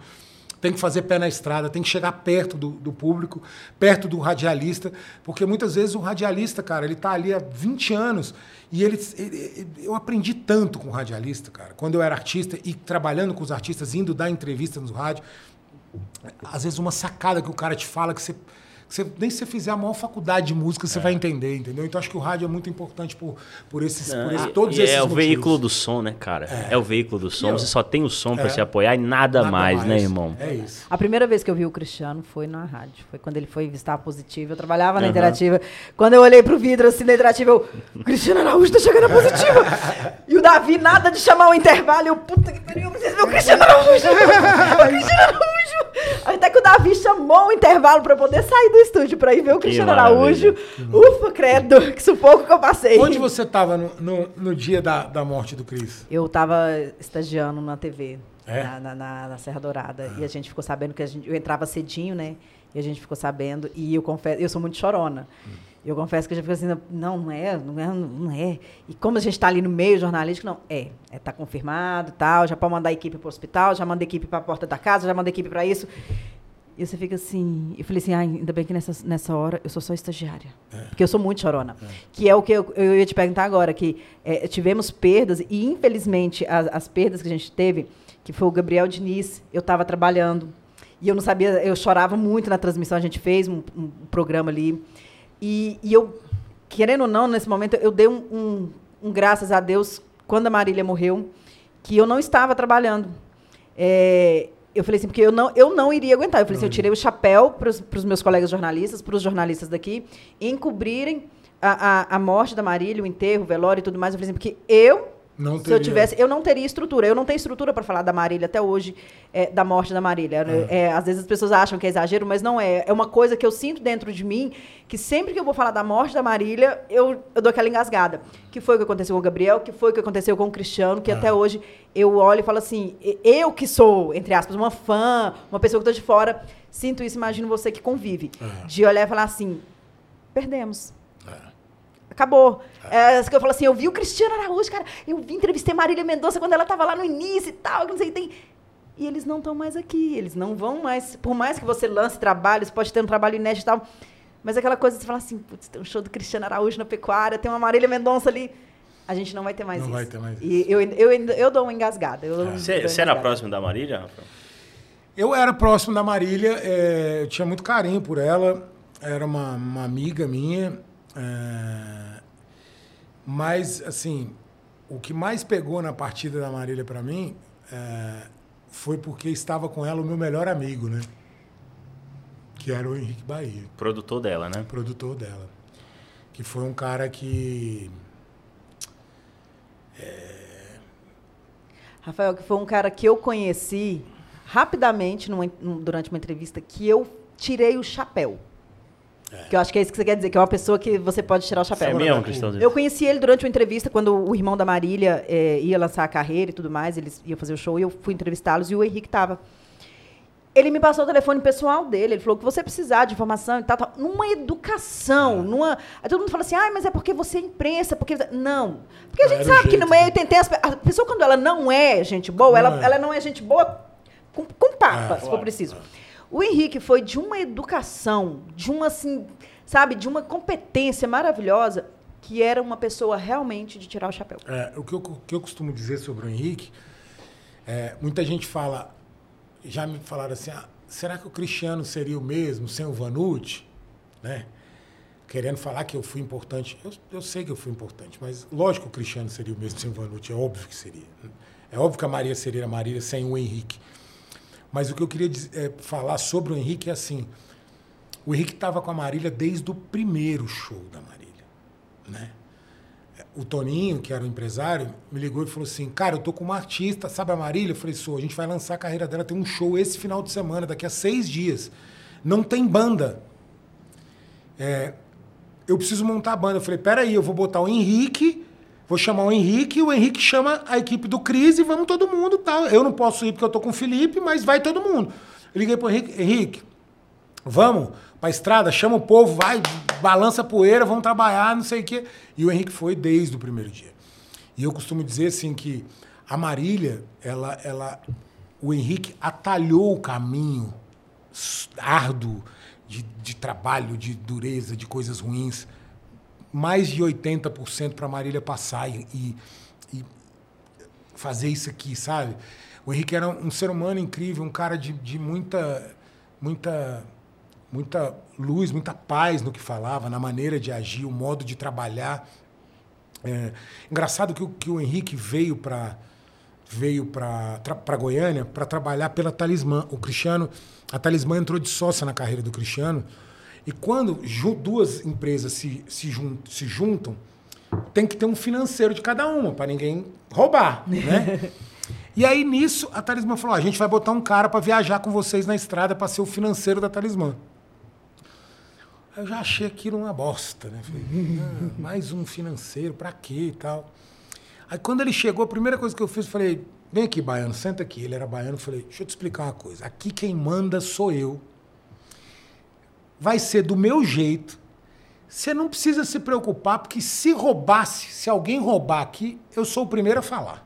tem que fazer pé na estrada, tem que chegar perto do, do, público, perto do radialista, porque muitas vezes o radialista, cara, ele está ali há 20 anos e ele, eu aprendi tanto com radialista, cara. Quando eu era artista e trabalhando com os artistas, indo dar entrevista no rádio, às vezes uma sacada que o cara te fala que você você, nem se você fizer a maior faculdade de música, você é. vai entender, entendeu? Então acho que o rádio é muito importante por, por, esses, Não, por esse, todos esses É o motivos. veículo do som, né, cara? É, é o veículo do som. você só tem o som é. para se apoiar e nada, nada mais, né, mais, né, irmão? É isso. A primeira vez que eu vi o Cristiano foi na rádio. Foi quando ele foi visitar Positivo. Eu trabalhava na uhum. Interativa. Quando eu olhei pro vidro assim na Interativa, eu... Cristiano Araújo tá chegando a Positiva. e o Davi, nada de chamar o intervalo. Eu, puta que pariu, eu preciso ver o Cristiano Araújo. o Cristiano Araújo. Até que o Davi chamou o intervalo para poder sair do estúdio para ir ver o Cristiano Araújo. Ufa, credo, que sufoco que eu passei. Onde você estava no, no, no, dia da, da morte do Cris? Eu estava estagiando na TV, é? na, na, na, na, Serra Dourada. Ah. E a gente ficou sabendo que a gente, eu entrava cedinho, né? E a gente ficou sabendo. E eu confesso, eu sou muito chorona. Hum. Eu confesso que a gente fica assim, não, não é, não é, não é. E como a gente está ali no meio jornalístico, não, é, é tá confirmado, tal, já pode mandar a equipe para o hospital, já manda a equipe para a porta da casa, já manda a equipe para isso. E você fica assim. Eu falei assim, ah, ainda bem que nessa, nessa hora eu sou só estagiária. É. Porque eu sou muito chorona. É. Que é o que eu, eu ia te perguntar agora, que é, tivemos perdas, e infelizmente as, as, perdas que a gente teve, que foi o Gabriel Diniz, eu estava trabalhando. E eu não sabia, eu chorava muito na transmissão, a gente fez um, um programa ali. E, e, eu, querendo ou não, nesse momento, eu dei um, um, um graças a Deus quando a Marília morreu, que eu não estava trabalhando. É, eu falei assim, porque eu não, eu não iria aguentar. Eu falei assim, eu tirei o chapéu para os meus colegas jornalistas, para os jornalistas daqui, encobrirem a, a, a morte da Marília, o enterro, o velório e tudo mais, eu falei assim, porque eu Não se eu tivesse, eu não teria estrutura. Eu não tenho estrutura para falar da Marília até hoje, é, da morte da Marília. É, às vezes as pessoas acham que é exagero, mas não é. É uma coisa que eu sinto dentro de mim, que sempre que eu vou falar da morte da Marília, eu, eu dou aquela engasgada. Que foi o que aconteceu com o Gabriel, que foi o que aconteceu com o Cristiano, que até hoje eu olho e falo assim, eu que sou, entre aspas, uma fã, uma pessoa que estou de fora, sinto isso, imagino você que convive. De olhar e falar assim, perdemos. Acabou. É, isso que eu falo assim, eu vi o Cristiano Araújo, cara, eu vi, entrevistei Marília Mendonça quando ela estava lá no início e tal, que não sei tem. E eles não estão mais aqui, eles não vão mais. Por mais que você lance trabalhos, pode ter um trabalho inédito e tal. Mas aquela coisa de você falar assim, putz, tem um show do Cristiano Araújo na pecuária, tem uma Marília Mendonça ali. A gente não vai ter mais Não isso. vai ter mais E eu, eu, eu, eu dou uma engasgada. Eu dou uma Você, você era próximo da Marília, Rafael? Eu era próximo da Marília, é, eu tinha muito carinho por ela, era uma, uma amiga minha. É, mas, assim, o que mais pegou na partida da Marília para mim é, foi porque estava com ela o meu melhor amigo, né? Que era o Henrique Bahia, Produtor dela, né? produtor dela. Que foi um cara que. Rafael, que foi um cara que eu conheci rapidamente numa- num- durante uma entrevista que eu tirei o chapéu. Que eu acho que é isso que você quer dizer, que é uma pessoa que você pode tirar o chapéu. É mesmo, Cristão? Eu conheci ele durante uma entrevista quando o irmão da Marília eh, ia lançar a carreira e tudo mais, eles iam fazer o show e eu fui entrevistá-los e o Henrique estava. Ele me passou o telefone pessoal dele, ele falou que você precisar de informação e tal, tal. Numa educação, numa. Aí todo mundo fala assim, ah, mas é porque você é imprensa, porque. Não. Porque a gente sabe que jeito, no meio né? tem, tem as, a pessoa, quando ela não é gente boa, ela Não é. ela não é gente boa com, com papa, É, se for preciso. O Henrique foi de uma educação, de uma, assim, sabe, de uma competência maravilhosa, que era uma pessoa realmente de tirar o chapéu. É, o, que eu, que eu costumo dizer sobre o Henrique, é, muita gente fala, já me falaram assim, ah, será que o Cristiano seria o mesmo sem o Vanucci? Né? Querendo falar que eu fui importante. Eu, eu sei que eu fui importante, mas lógico que o Cristiano seria o mesmo sem o Vanucci, é óbvio que seria. É óbvio que a Maria seria a Maria sem o Henrique. Mas o que eu queria é, falar sobre o Henrique é assim, o Henrique estava com a Marília desde o primeiro show da Marília, né? o Toninho, que era o empresário, me ligou e falou assim: Cara, eu tô com uma artista, sabe a Marília? Eu falei: Sou, a gente vai lançar a carreira dela, tem um show esse final de semana, daqui a seis dias. Não tem banda. É, eu preciso montar a banda. Eu falei: Peraí, eu vou botar o Henrique, vou chamar o Henrique, o Henrique chama a equipe do Cris e vamos todo mundo tal. Eu não posso ir porque eu tô com o Felipe, mas vai todo mundo. Eu liguei pro Henrique: Henrique, Vamos pra estrada, chama o povo, vai, balança a poeira, vamos trabalhar, não sei o quê. E o Henrique foi desde o primeiro dia. E eu costumo dizer assim que a Marília, ela, ela, o Henrique atalhou o caminho árduo de, de trabalho, de dureza, de coisas ruins, mais de 80% para Marília passar e, e- e fazer isso aqui, sabe? O Henrique era um ser humano incrível, um cara de, de muita, muita, muita luz, muita paz no que falava, na maneira de agir, o modo de trabalhar. É, engraçado que, o- que o Henrique veio para veio para Goiânia para trabalhar pela Talismã. O Cristiano, a Talismã entrou de sócia na carreira do Cristiano. E quando duas empresas se, se, jun- se juntam, tem que ter um financeiro de cada uma, para ninguém roubar, né? E aí nisso a Talismã falou: "Ó, a gente vai botar um cara para viajar com vocês na estrada para ser o financeiro da Talismã. Eu já achei aquilo uma bosta, né? Falei, "Ah, mais um financeiro, para quê e tal. Aí quando ele chegou, a primeira coisa que eu fiz, eu falei, vem aqui, baiano, senta aqui. Ele era baiano, eu falei, deixa eu te explicar uma coisa. Aqui quem manda sou eu. Vai ser do meu jeito. Você não precisa se preocupar, porque se roubasse, se alguém roubar aqui, eu sou o primeiro a falar.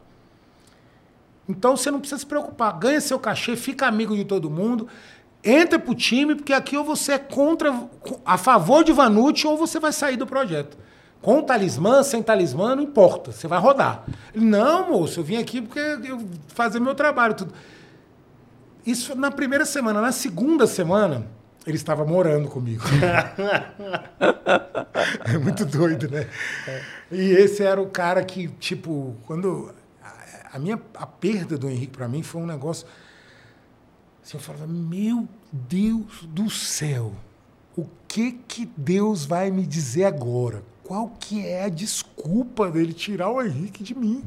Então você não precisa se preocupar. Ganha seu cachê, fica amigo de todo mundo. Entra pro time, porque aqui ou você é contra, a favor de Vanucci ou você vai sair do projeto. Com talismã, sem talismã, não importa. Você vai rodar. Não, moço, eu vim aqui porque eu fazer meu trabalho. Tudo. Isso na primeira semana. Na segunda semana, ele estava morando comigo. é muito doido, né? E esse era o cara que, tipo, quando. A, minha a perda do Henrique para mim foi um negócio. Assim, eu falava, meu Deus do céu, o que que Deus vai me dizer agora? qual que é a desculpa dele tirar o Henrique de mim?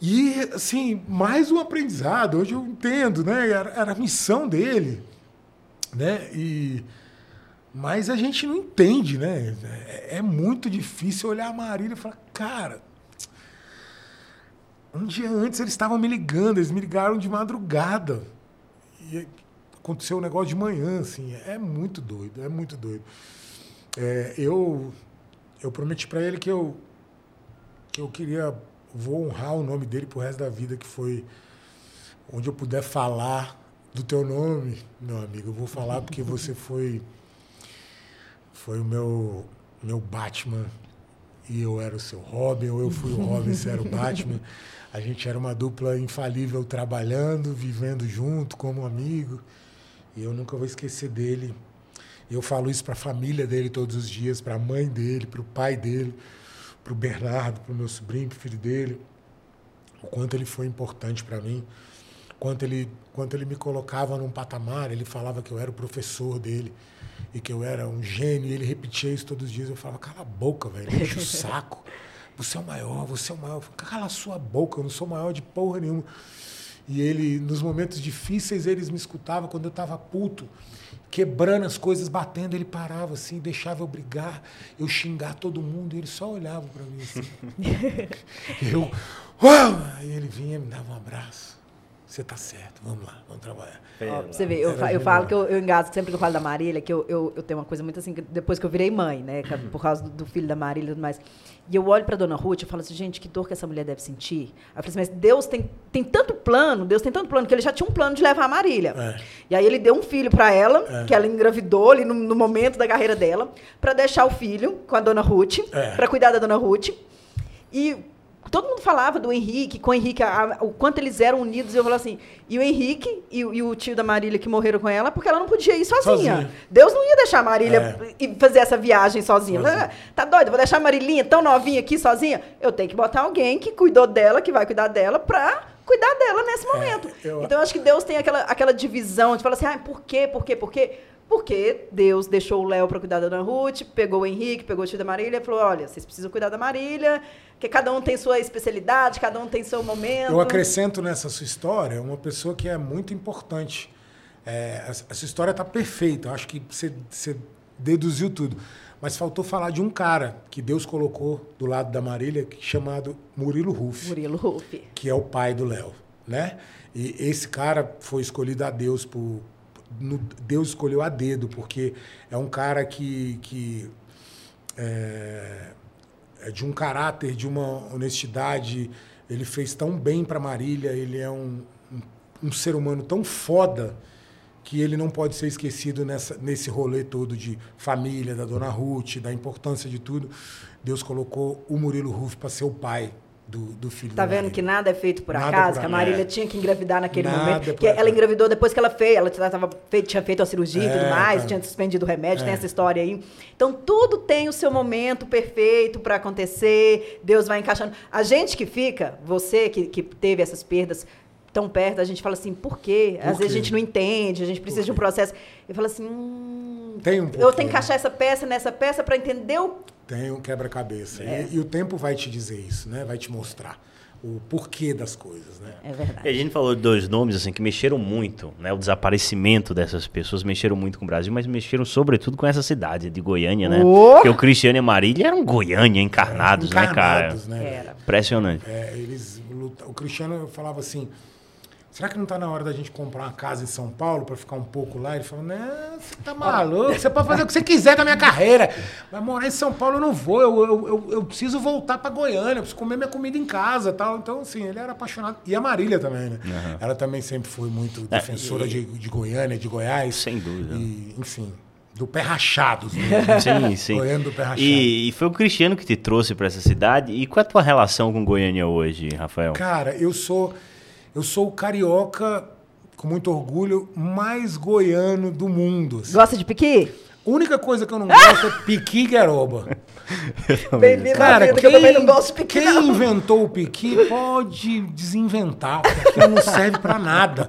E, assim, mais um aprendizado. Hoje eu entendo, né? Era, era a missão dele, né? E... Mas a gente não entende, né? É, é muito difícil olhar a Marília e falar, cara, um dia antes eles estavam me ligando, eles me ligaram de madrugada. E aconteceu um negócio de manhã, assim. É muito doido, é muito doido. É, eu, eu prometi para ele que eu, que eu queria, vou honrar o nome dele pro resto da vida, que foi onde eu puder falar do teu nome, meu amigo. Eu vou falar porque você foi, foi o meu, meu Batman e eu era o seu Robin, ou eu fui o Robin você era o Batman. A gente era uma dupla infalível trabalhando, vivendo junto como amigo. E eu nunca vou esquecer dele. Eu falo isso para a família dele todos os dias, para a mãe dele, para o pai dele, para o Bernardo, para o meu sobrinho, filho dele. O quanto ele foi importante para mim, quanto ele, quanto ele me colocava num patamar. Ele falava que eu era o professor dele e que eu era um gênio. E ele repetia isso todos os dias. Eu falava, cala a boca, velho, enche o saco. Você é o maior, você é o maior. Cala a sua boca, eu não sou maior de porra nenhuma. E ele, nos momentos difíceis, eles me escutavam quando eu estava puto, quebrando as coisas, batendo, ele parava assim, deixava eu brigar, eu xingar todo mundo, e ele só olhava para mim assim. eu, uau! Aí ele vinha, me dava um abraço. Você tá certo, vamos lá, vamos trabalhar. Ó, você vê, eu, eu falo que eu, eu engasgo sempre que eu falo da Marília, que eu, eu, eu tenho uma coisa muito assim, depois que eu virei mãe, né, uhum. por causa do, do filho da Marília e tudo mais. E eu olho para dona Ruth e falo assim, gente, que dor que essa mulher deve sentir. Aí eu falei assim, mas Deus tem, tem tanto plano, Deus tem tanto plano, que ele já tinha um plano de levar a Marília. É. E aí ele deu um filho para ela, é. que ela engravidou ali no, no, momento da carreira dela, para deixar o filho com a dona Ruth, é. para cuidar da dona Ruth. E todo mundo falava do Henrique, com o Henrique, a, a, o quanto eles eram unidos. E eu falava assim, e o Henrique e, e, o tio da Marília que morreram com ela, porque ela não podia ir sozinha. sozinha. Deus não ia deixar a Marília é. fazer essa viagem sozinha. sozinha. Tá doido? Vou deixar a Marilinha tão novinha aqui sozinha? Eu tenho que botar alguém que cuidou dela, que vai cuidar dela, pra cuidar dela nesse é, momento. É, eu... Então eu acho que Deus tem aquela, aquela divisão de falar assim, ah, por quê, por quê, por quê? Porque Deus deixou o Léo para cuidar da Dona Ruth, pegou o Henrique, pegou o tio da Marília e falou: olha, vocês precisam cuidar da Marília, que cada um tem sua especialidade, cada um tem seu momento. Eu acrescento nessa sua história uma pessoa que é muito importante. É, essa história está perfeita, eu acho que você, você deduziu tudo. Mas faltou falar de um cara que Deus colocou do lado da Marília, chamado Murilo Ruff. Murilo Ruff. Que é o pai do Léo, né? E esse cara foi escolhido a Deus por, no, Deus escolheu a dedo, porque é um cara que, que é, é de um caráter, de uma honestidade. Ele fez tão bem para Marília, ele é um, um, um, ser humano tão foda que ele não pode ser esquecido nessa, nesse rolê todo de família, da Dona Ruth, da importância de tudo. Deus colocou o Murilo Ruff para ser o pai do, do filho Tá vendo que nada é feito por nada acaso, por que a Marília é. tinha que engravidar naquele nada momento. É que ela engravidou depois que ela fez, ela tava tinha feito a cirurgia é, e tudo é, mais, tá. tinha suspendido o remédio, é. tem essa história aí. Então tudo tem o seu momento perfeito para acontecer, Deus vai encaixando. A gente que fica, você que, que teve essas perdas, tão perto, a gente fala assim, por quê? Às por vezes quê? a gente não entende, a gente precisa de um processo. Eu falo assim, hum, tem um eu tenho que encaixar essa peça nessa peça para entender o tem um quebra-cabeça. É. E, e, o tempo vai te dizer isso, né? Vai te mostrar o porquê das coisas, né? É verdade. E a gente falou de dois nomes assim que mexeram muito, né? O desaparecimento dessas pessoas mexeram muito com o Brasil, mas mexeram sobretudo com essa cidade de Goiânia, né? Oh! Porque o Cristiano e a Marília eram Goiânia encarnados, é, encarnados né, cara? Né? Era. Impressionante. É, eles o Cristiano falava assim: Será que não está na hora da gente comprar uma casa em São Paulo para ficar um pouco lá? Ele falou: Não, você tá maluco, você pode fazer o que você quiser com a minha carreira. Mas morar em São Paulo eu não vou, eu, eu, eu, eu preciso voltar para Goiânia, eu preciso comer minha comida em casa tal. Então, assim, ele era apaixonado. E a Marília também, né? Uhum. Ela também sempre foi muito é, defensora é, e... de, de Goiânia, de Goiás. Sem dúvida. E, enfim, do pé rachado. Sim, sim. Goiânia do pé rachado. E, e, foi o Cristiano que te trouxe para essa cidade. E qual é a tua relação com Goiânia hoje, Rafael? Cara, eu sou eu sou o carioca, com muito orgulho, mais goiano do mundo. Assim. Gosta de piqui? A única coisa que eu não gosto é piqui e garoba. Bem-vindo Cara, quem, que eu também não gosto de piqui, Quem não. inventou o piqui pode desinventar, porque não serve para nada.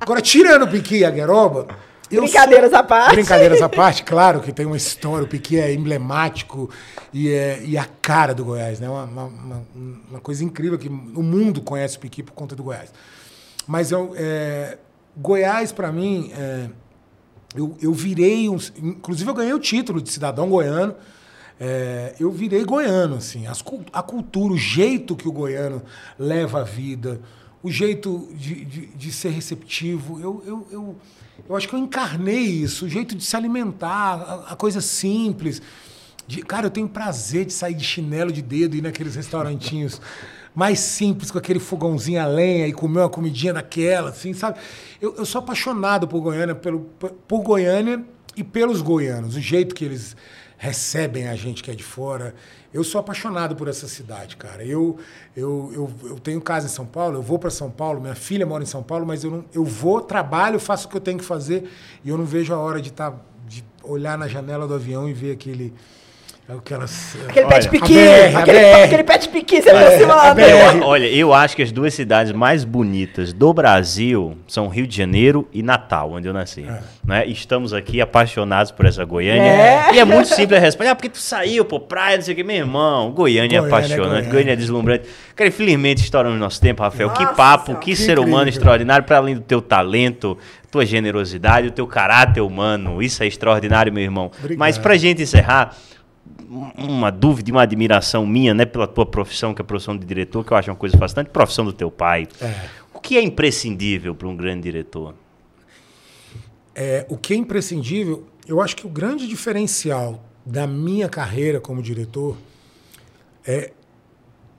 Agora, tirando o piqui e a garoba, Brincadeiras sou... à parte. Brincadeiras à parte, claro que tem uma história, o Piqui é emblemático e é e a cara do Goiás, né? Uma, uma, uma, coisa incrível que o mundo conhece o Piqui por conta do Goiás. Mas eu, é, Goiás, para mim, é, eu, eu virei, um, inclusive eu ganhei o título de cidadão goiano, é, eu virei goiano, assim, as, a cultura, o jeito que o goiano leva a vida, o jeito de, de, de ser receptivo, eu, eu, eu eu acho que eu encarnei isso, o jeito de se alimentar, a, a coisa simples. De, cara, eu tenho prazer de sair de chinelo de dedo e ir naqueles restaurantinhos mais simples, com aquele fogãozinho a lenha e comer uma comidinha daquela, assim, sabe? Eu, eu sou apaixonado por Goiânia, pelo, por Goiânia e pelos goianos, o jeito que eles recebem a gente que é de fora. Eu sou apaixonado por essa cidade, cara. Eu, eu, eu, eu tenho casa em São Paulo, eu vou para São Paulo, minha filha mora em São Paulo, mas eu, não, eu vou, trabalho, faço o que eu tenho que fazer e eu não vejo a hora de, tá, de olhar na janela do avião e ver aquele Aquelas, aquele pet pequeno, aquele, aquele pet pequeno se aproximando. É, olha, eu acho que as duas cidades mais bonitas do Brasil são Rio de Janeiro e Natal, onde eu nasci. É. Né? Estamos aqui apaixonados por essa Goiânia. É. E é muito simples a resposta. Ah, porque tu saiu, pô, praia, não sei o que. Meu irmão, Goiânia, é Goiânia é apaixonante, Goiânia. Goiânia é deslumbrante. Cara, infelizmente estouramos nosso tempo, Rafael. Nossa, que papo, que, que ser incrível. humano extraordinário, para além do teu talento, tua generosidade, o teu caráter humano. Isso é extraordinário, meu irmão. Obrigado. Mas pra gente encerrar uma dúvida e uma admiração minha, né, pela tua profissão, que é a profissão de diretor, que eu acho uma coisa bastante profissão do teu pai. É. O que é imprescindível para um grande diretor? É, o que é imprescindível, eu acho que o grande diferencial da minha carreira como diretor é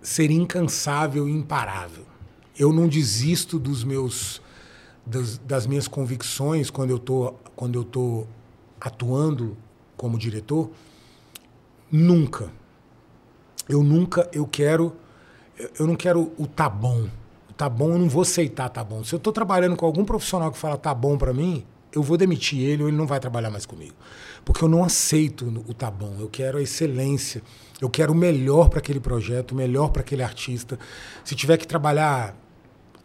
ser incansável e imparável. Eu não desisto dos meus das, das minhas convicções quando eu tô quando eu tô atuando como diretor Nunca. Eu nunca, eu quero, eu não quero o tá bom. O tá bom, eu não vou aceitar tá bom. Se eu estou trabalhando com algum profissional que fala tá bom para mim, eu vou demitir ele ou ele não vai trabalhar mais comigo. Porque eu não aceito o tá bom. Eu quero a excelência. Eu quero o melhor para aquele projeto, o melhor para aquele artista. Se tiver que trabalhar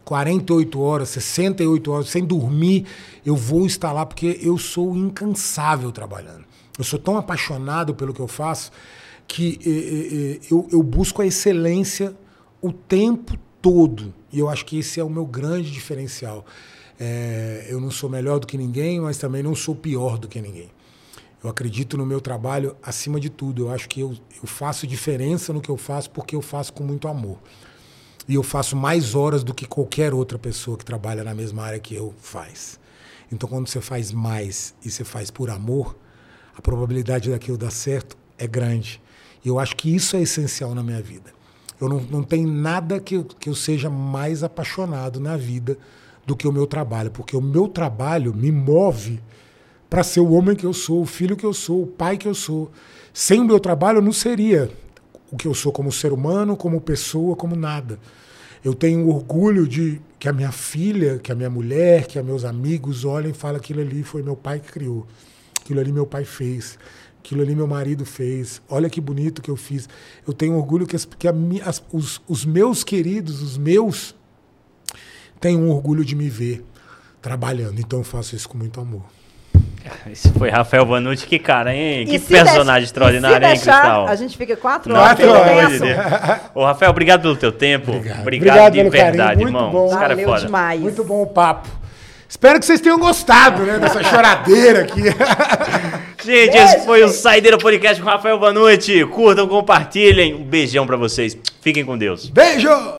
48 horas, 68 horas sem dormir, eu vou estar lá porque eu sou incansável trabalhando. Eu sou tão apaixonado pelo que eu faço que eh, eh, eu, eu busco a excelência o tempo todo. E eu acho que esse é o meu grande diferencial. É, eu não sou melhor do que ninguém, mas também não sou pior do que ninguém. Eu acredito no meu trabalho acima de tudo. Eu acho que eu, eu faço diferença no que eu faço porque eu faço com muito amor. E eu faço mais horas do que qualquer outra pessoa que trabalha na mesma área que eu faz. Então, quando você faz mais e você faz por amor, a probabilidade daquilo dar certo é grande. E eu acho que isso é essencial na minha vida. Eu não, não tenho nada que que eu seja mais apaixonado na vida do que o meu trabalho, porque o meu trabalho me move para ser o homem que eu sou, o filho que eu sou, o pai que eu sou. Sem o meu trabalho, eu não seria o que eu sou como ser humano, como pessoa, como nada. Eu tenho orgulho de que a minha filha, que a minha mulher, que meus amigos olhem e falem aquilo ali foi meu pai que criou. Aquilo ali meu pai fez. Aquilo ali meu marido fez. Olha que bonito que eu fiz. Eu tenho orgulho que, as, que a, as, os, os meus queridos, os meus, têm um orgulho de me ver trabalhando. Então eu faço isso com muito amor. Esse foi Rafael Vanucci, que cara, hein? Que personagem deixa, extraordinário, hein, Cristal? A gente fica quatro horas. Quatro horas. Ô, Rafael, obrigado pelo teu tempo. Obrigado, obrigado, obrigado de verdade, carinho. irmão. Muito bom. Valeu é foda. demais. Muito bom o papo. Espero que vocês tenham gostado, né? Dessa choradeira aqui. Gente, esse foi o Saideira Podcast com Rafael Vanucci. Curtam, compartilhem. Um beijão para vocês. Fiquem com Deus. Beijo!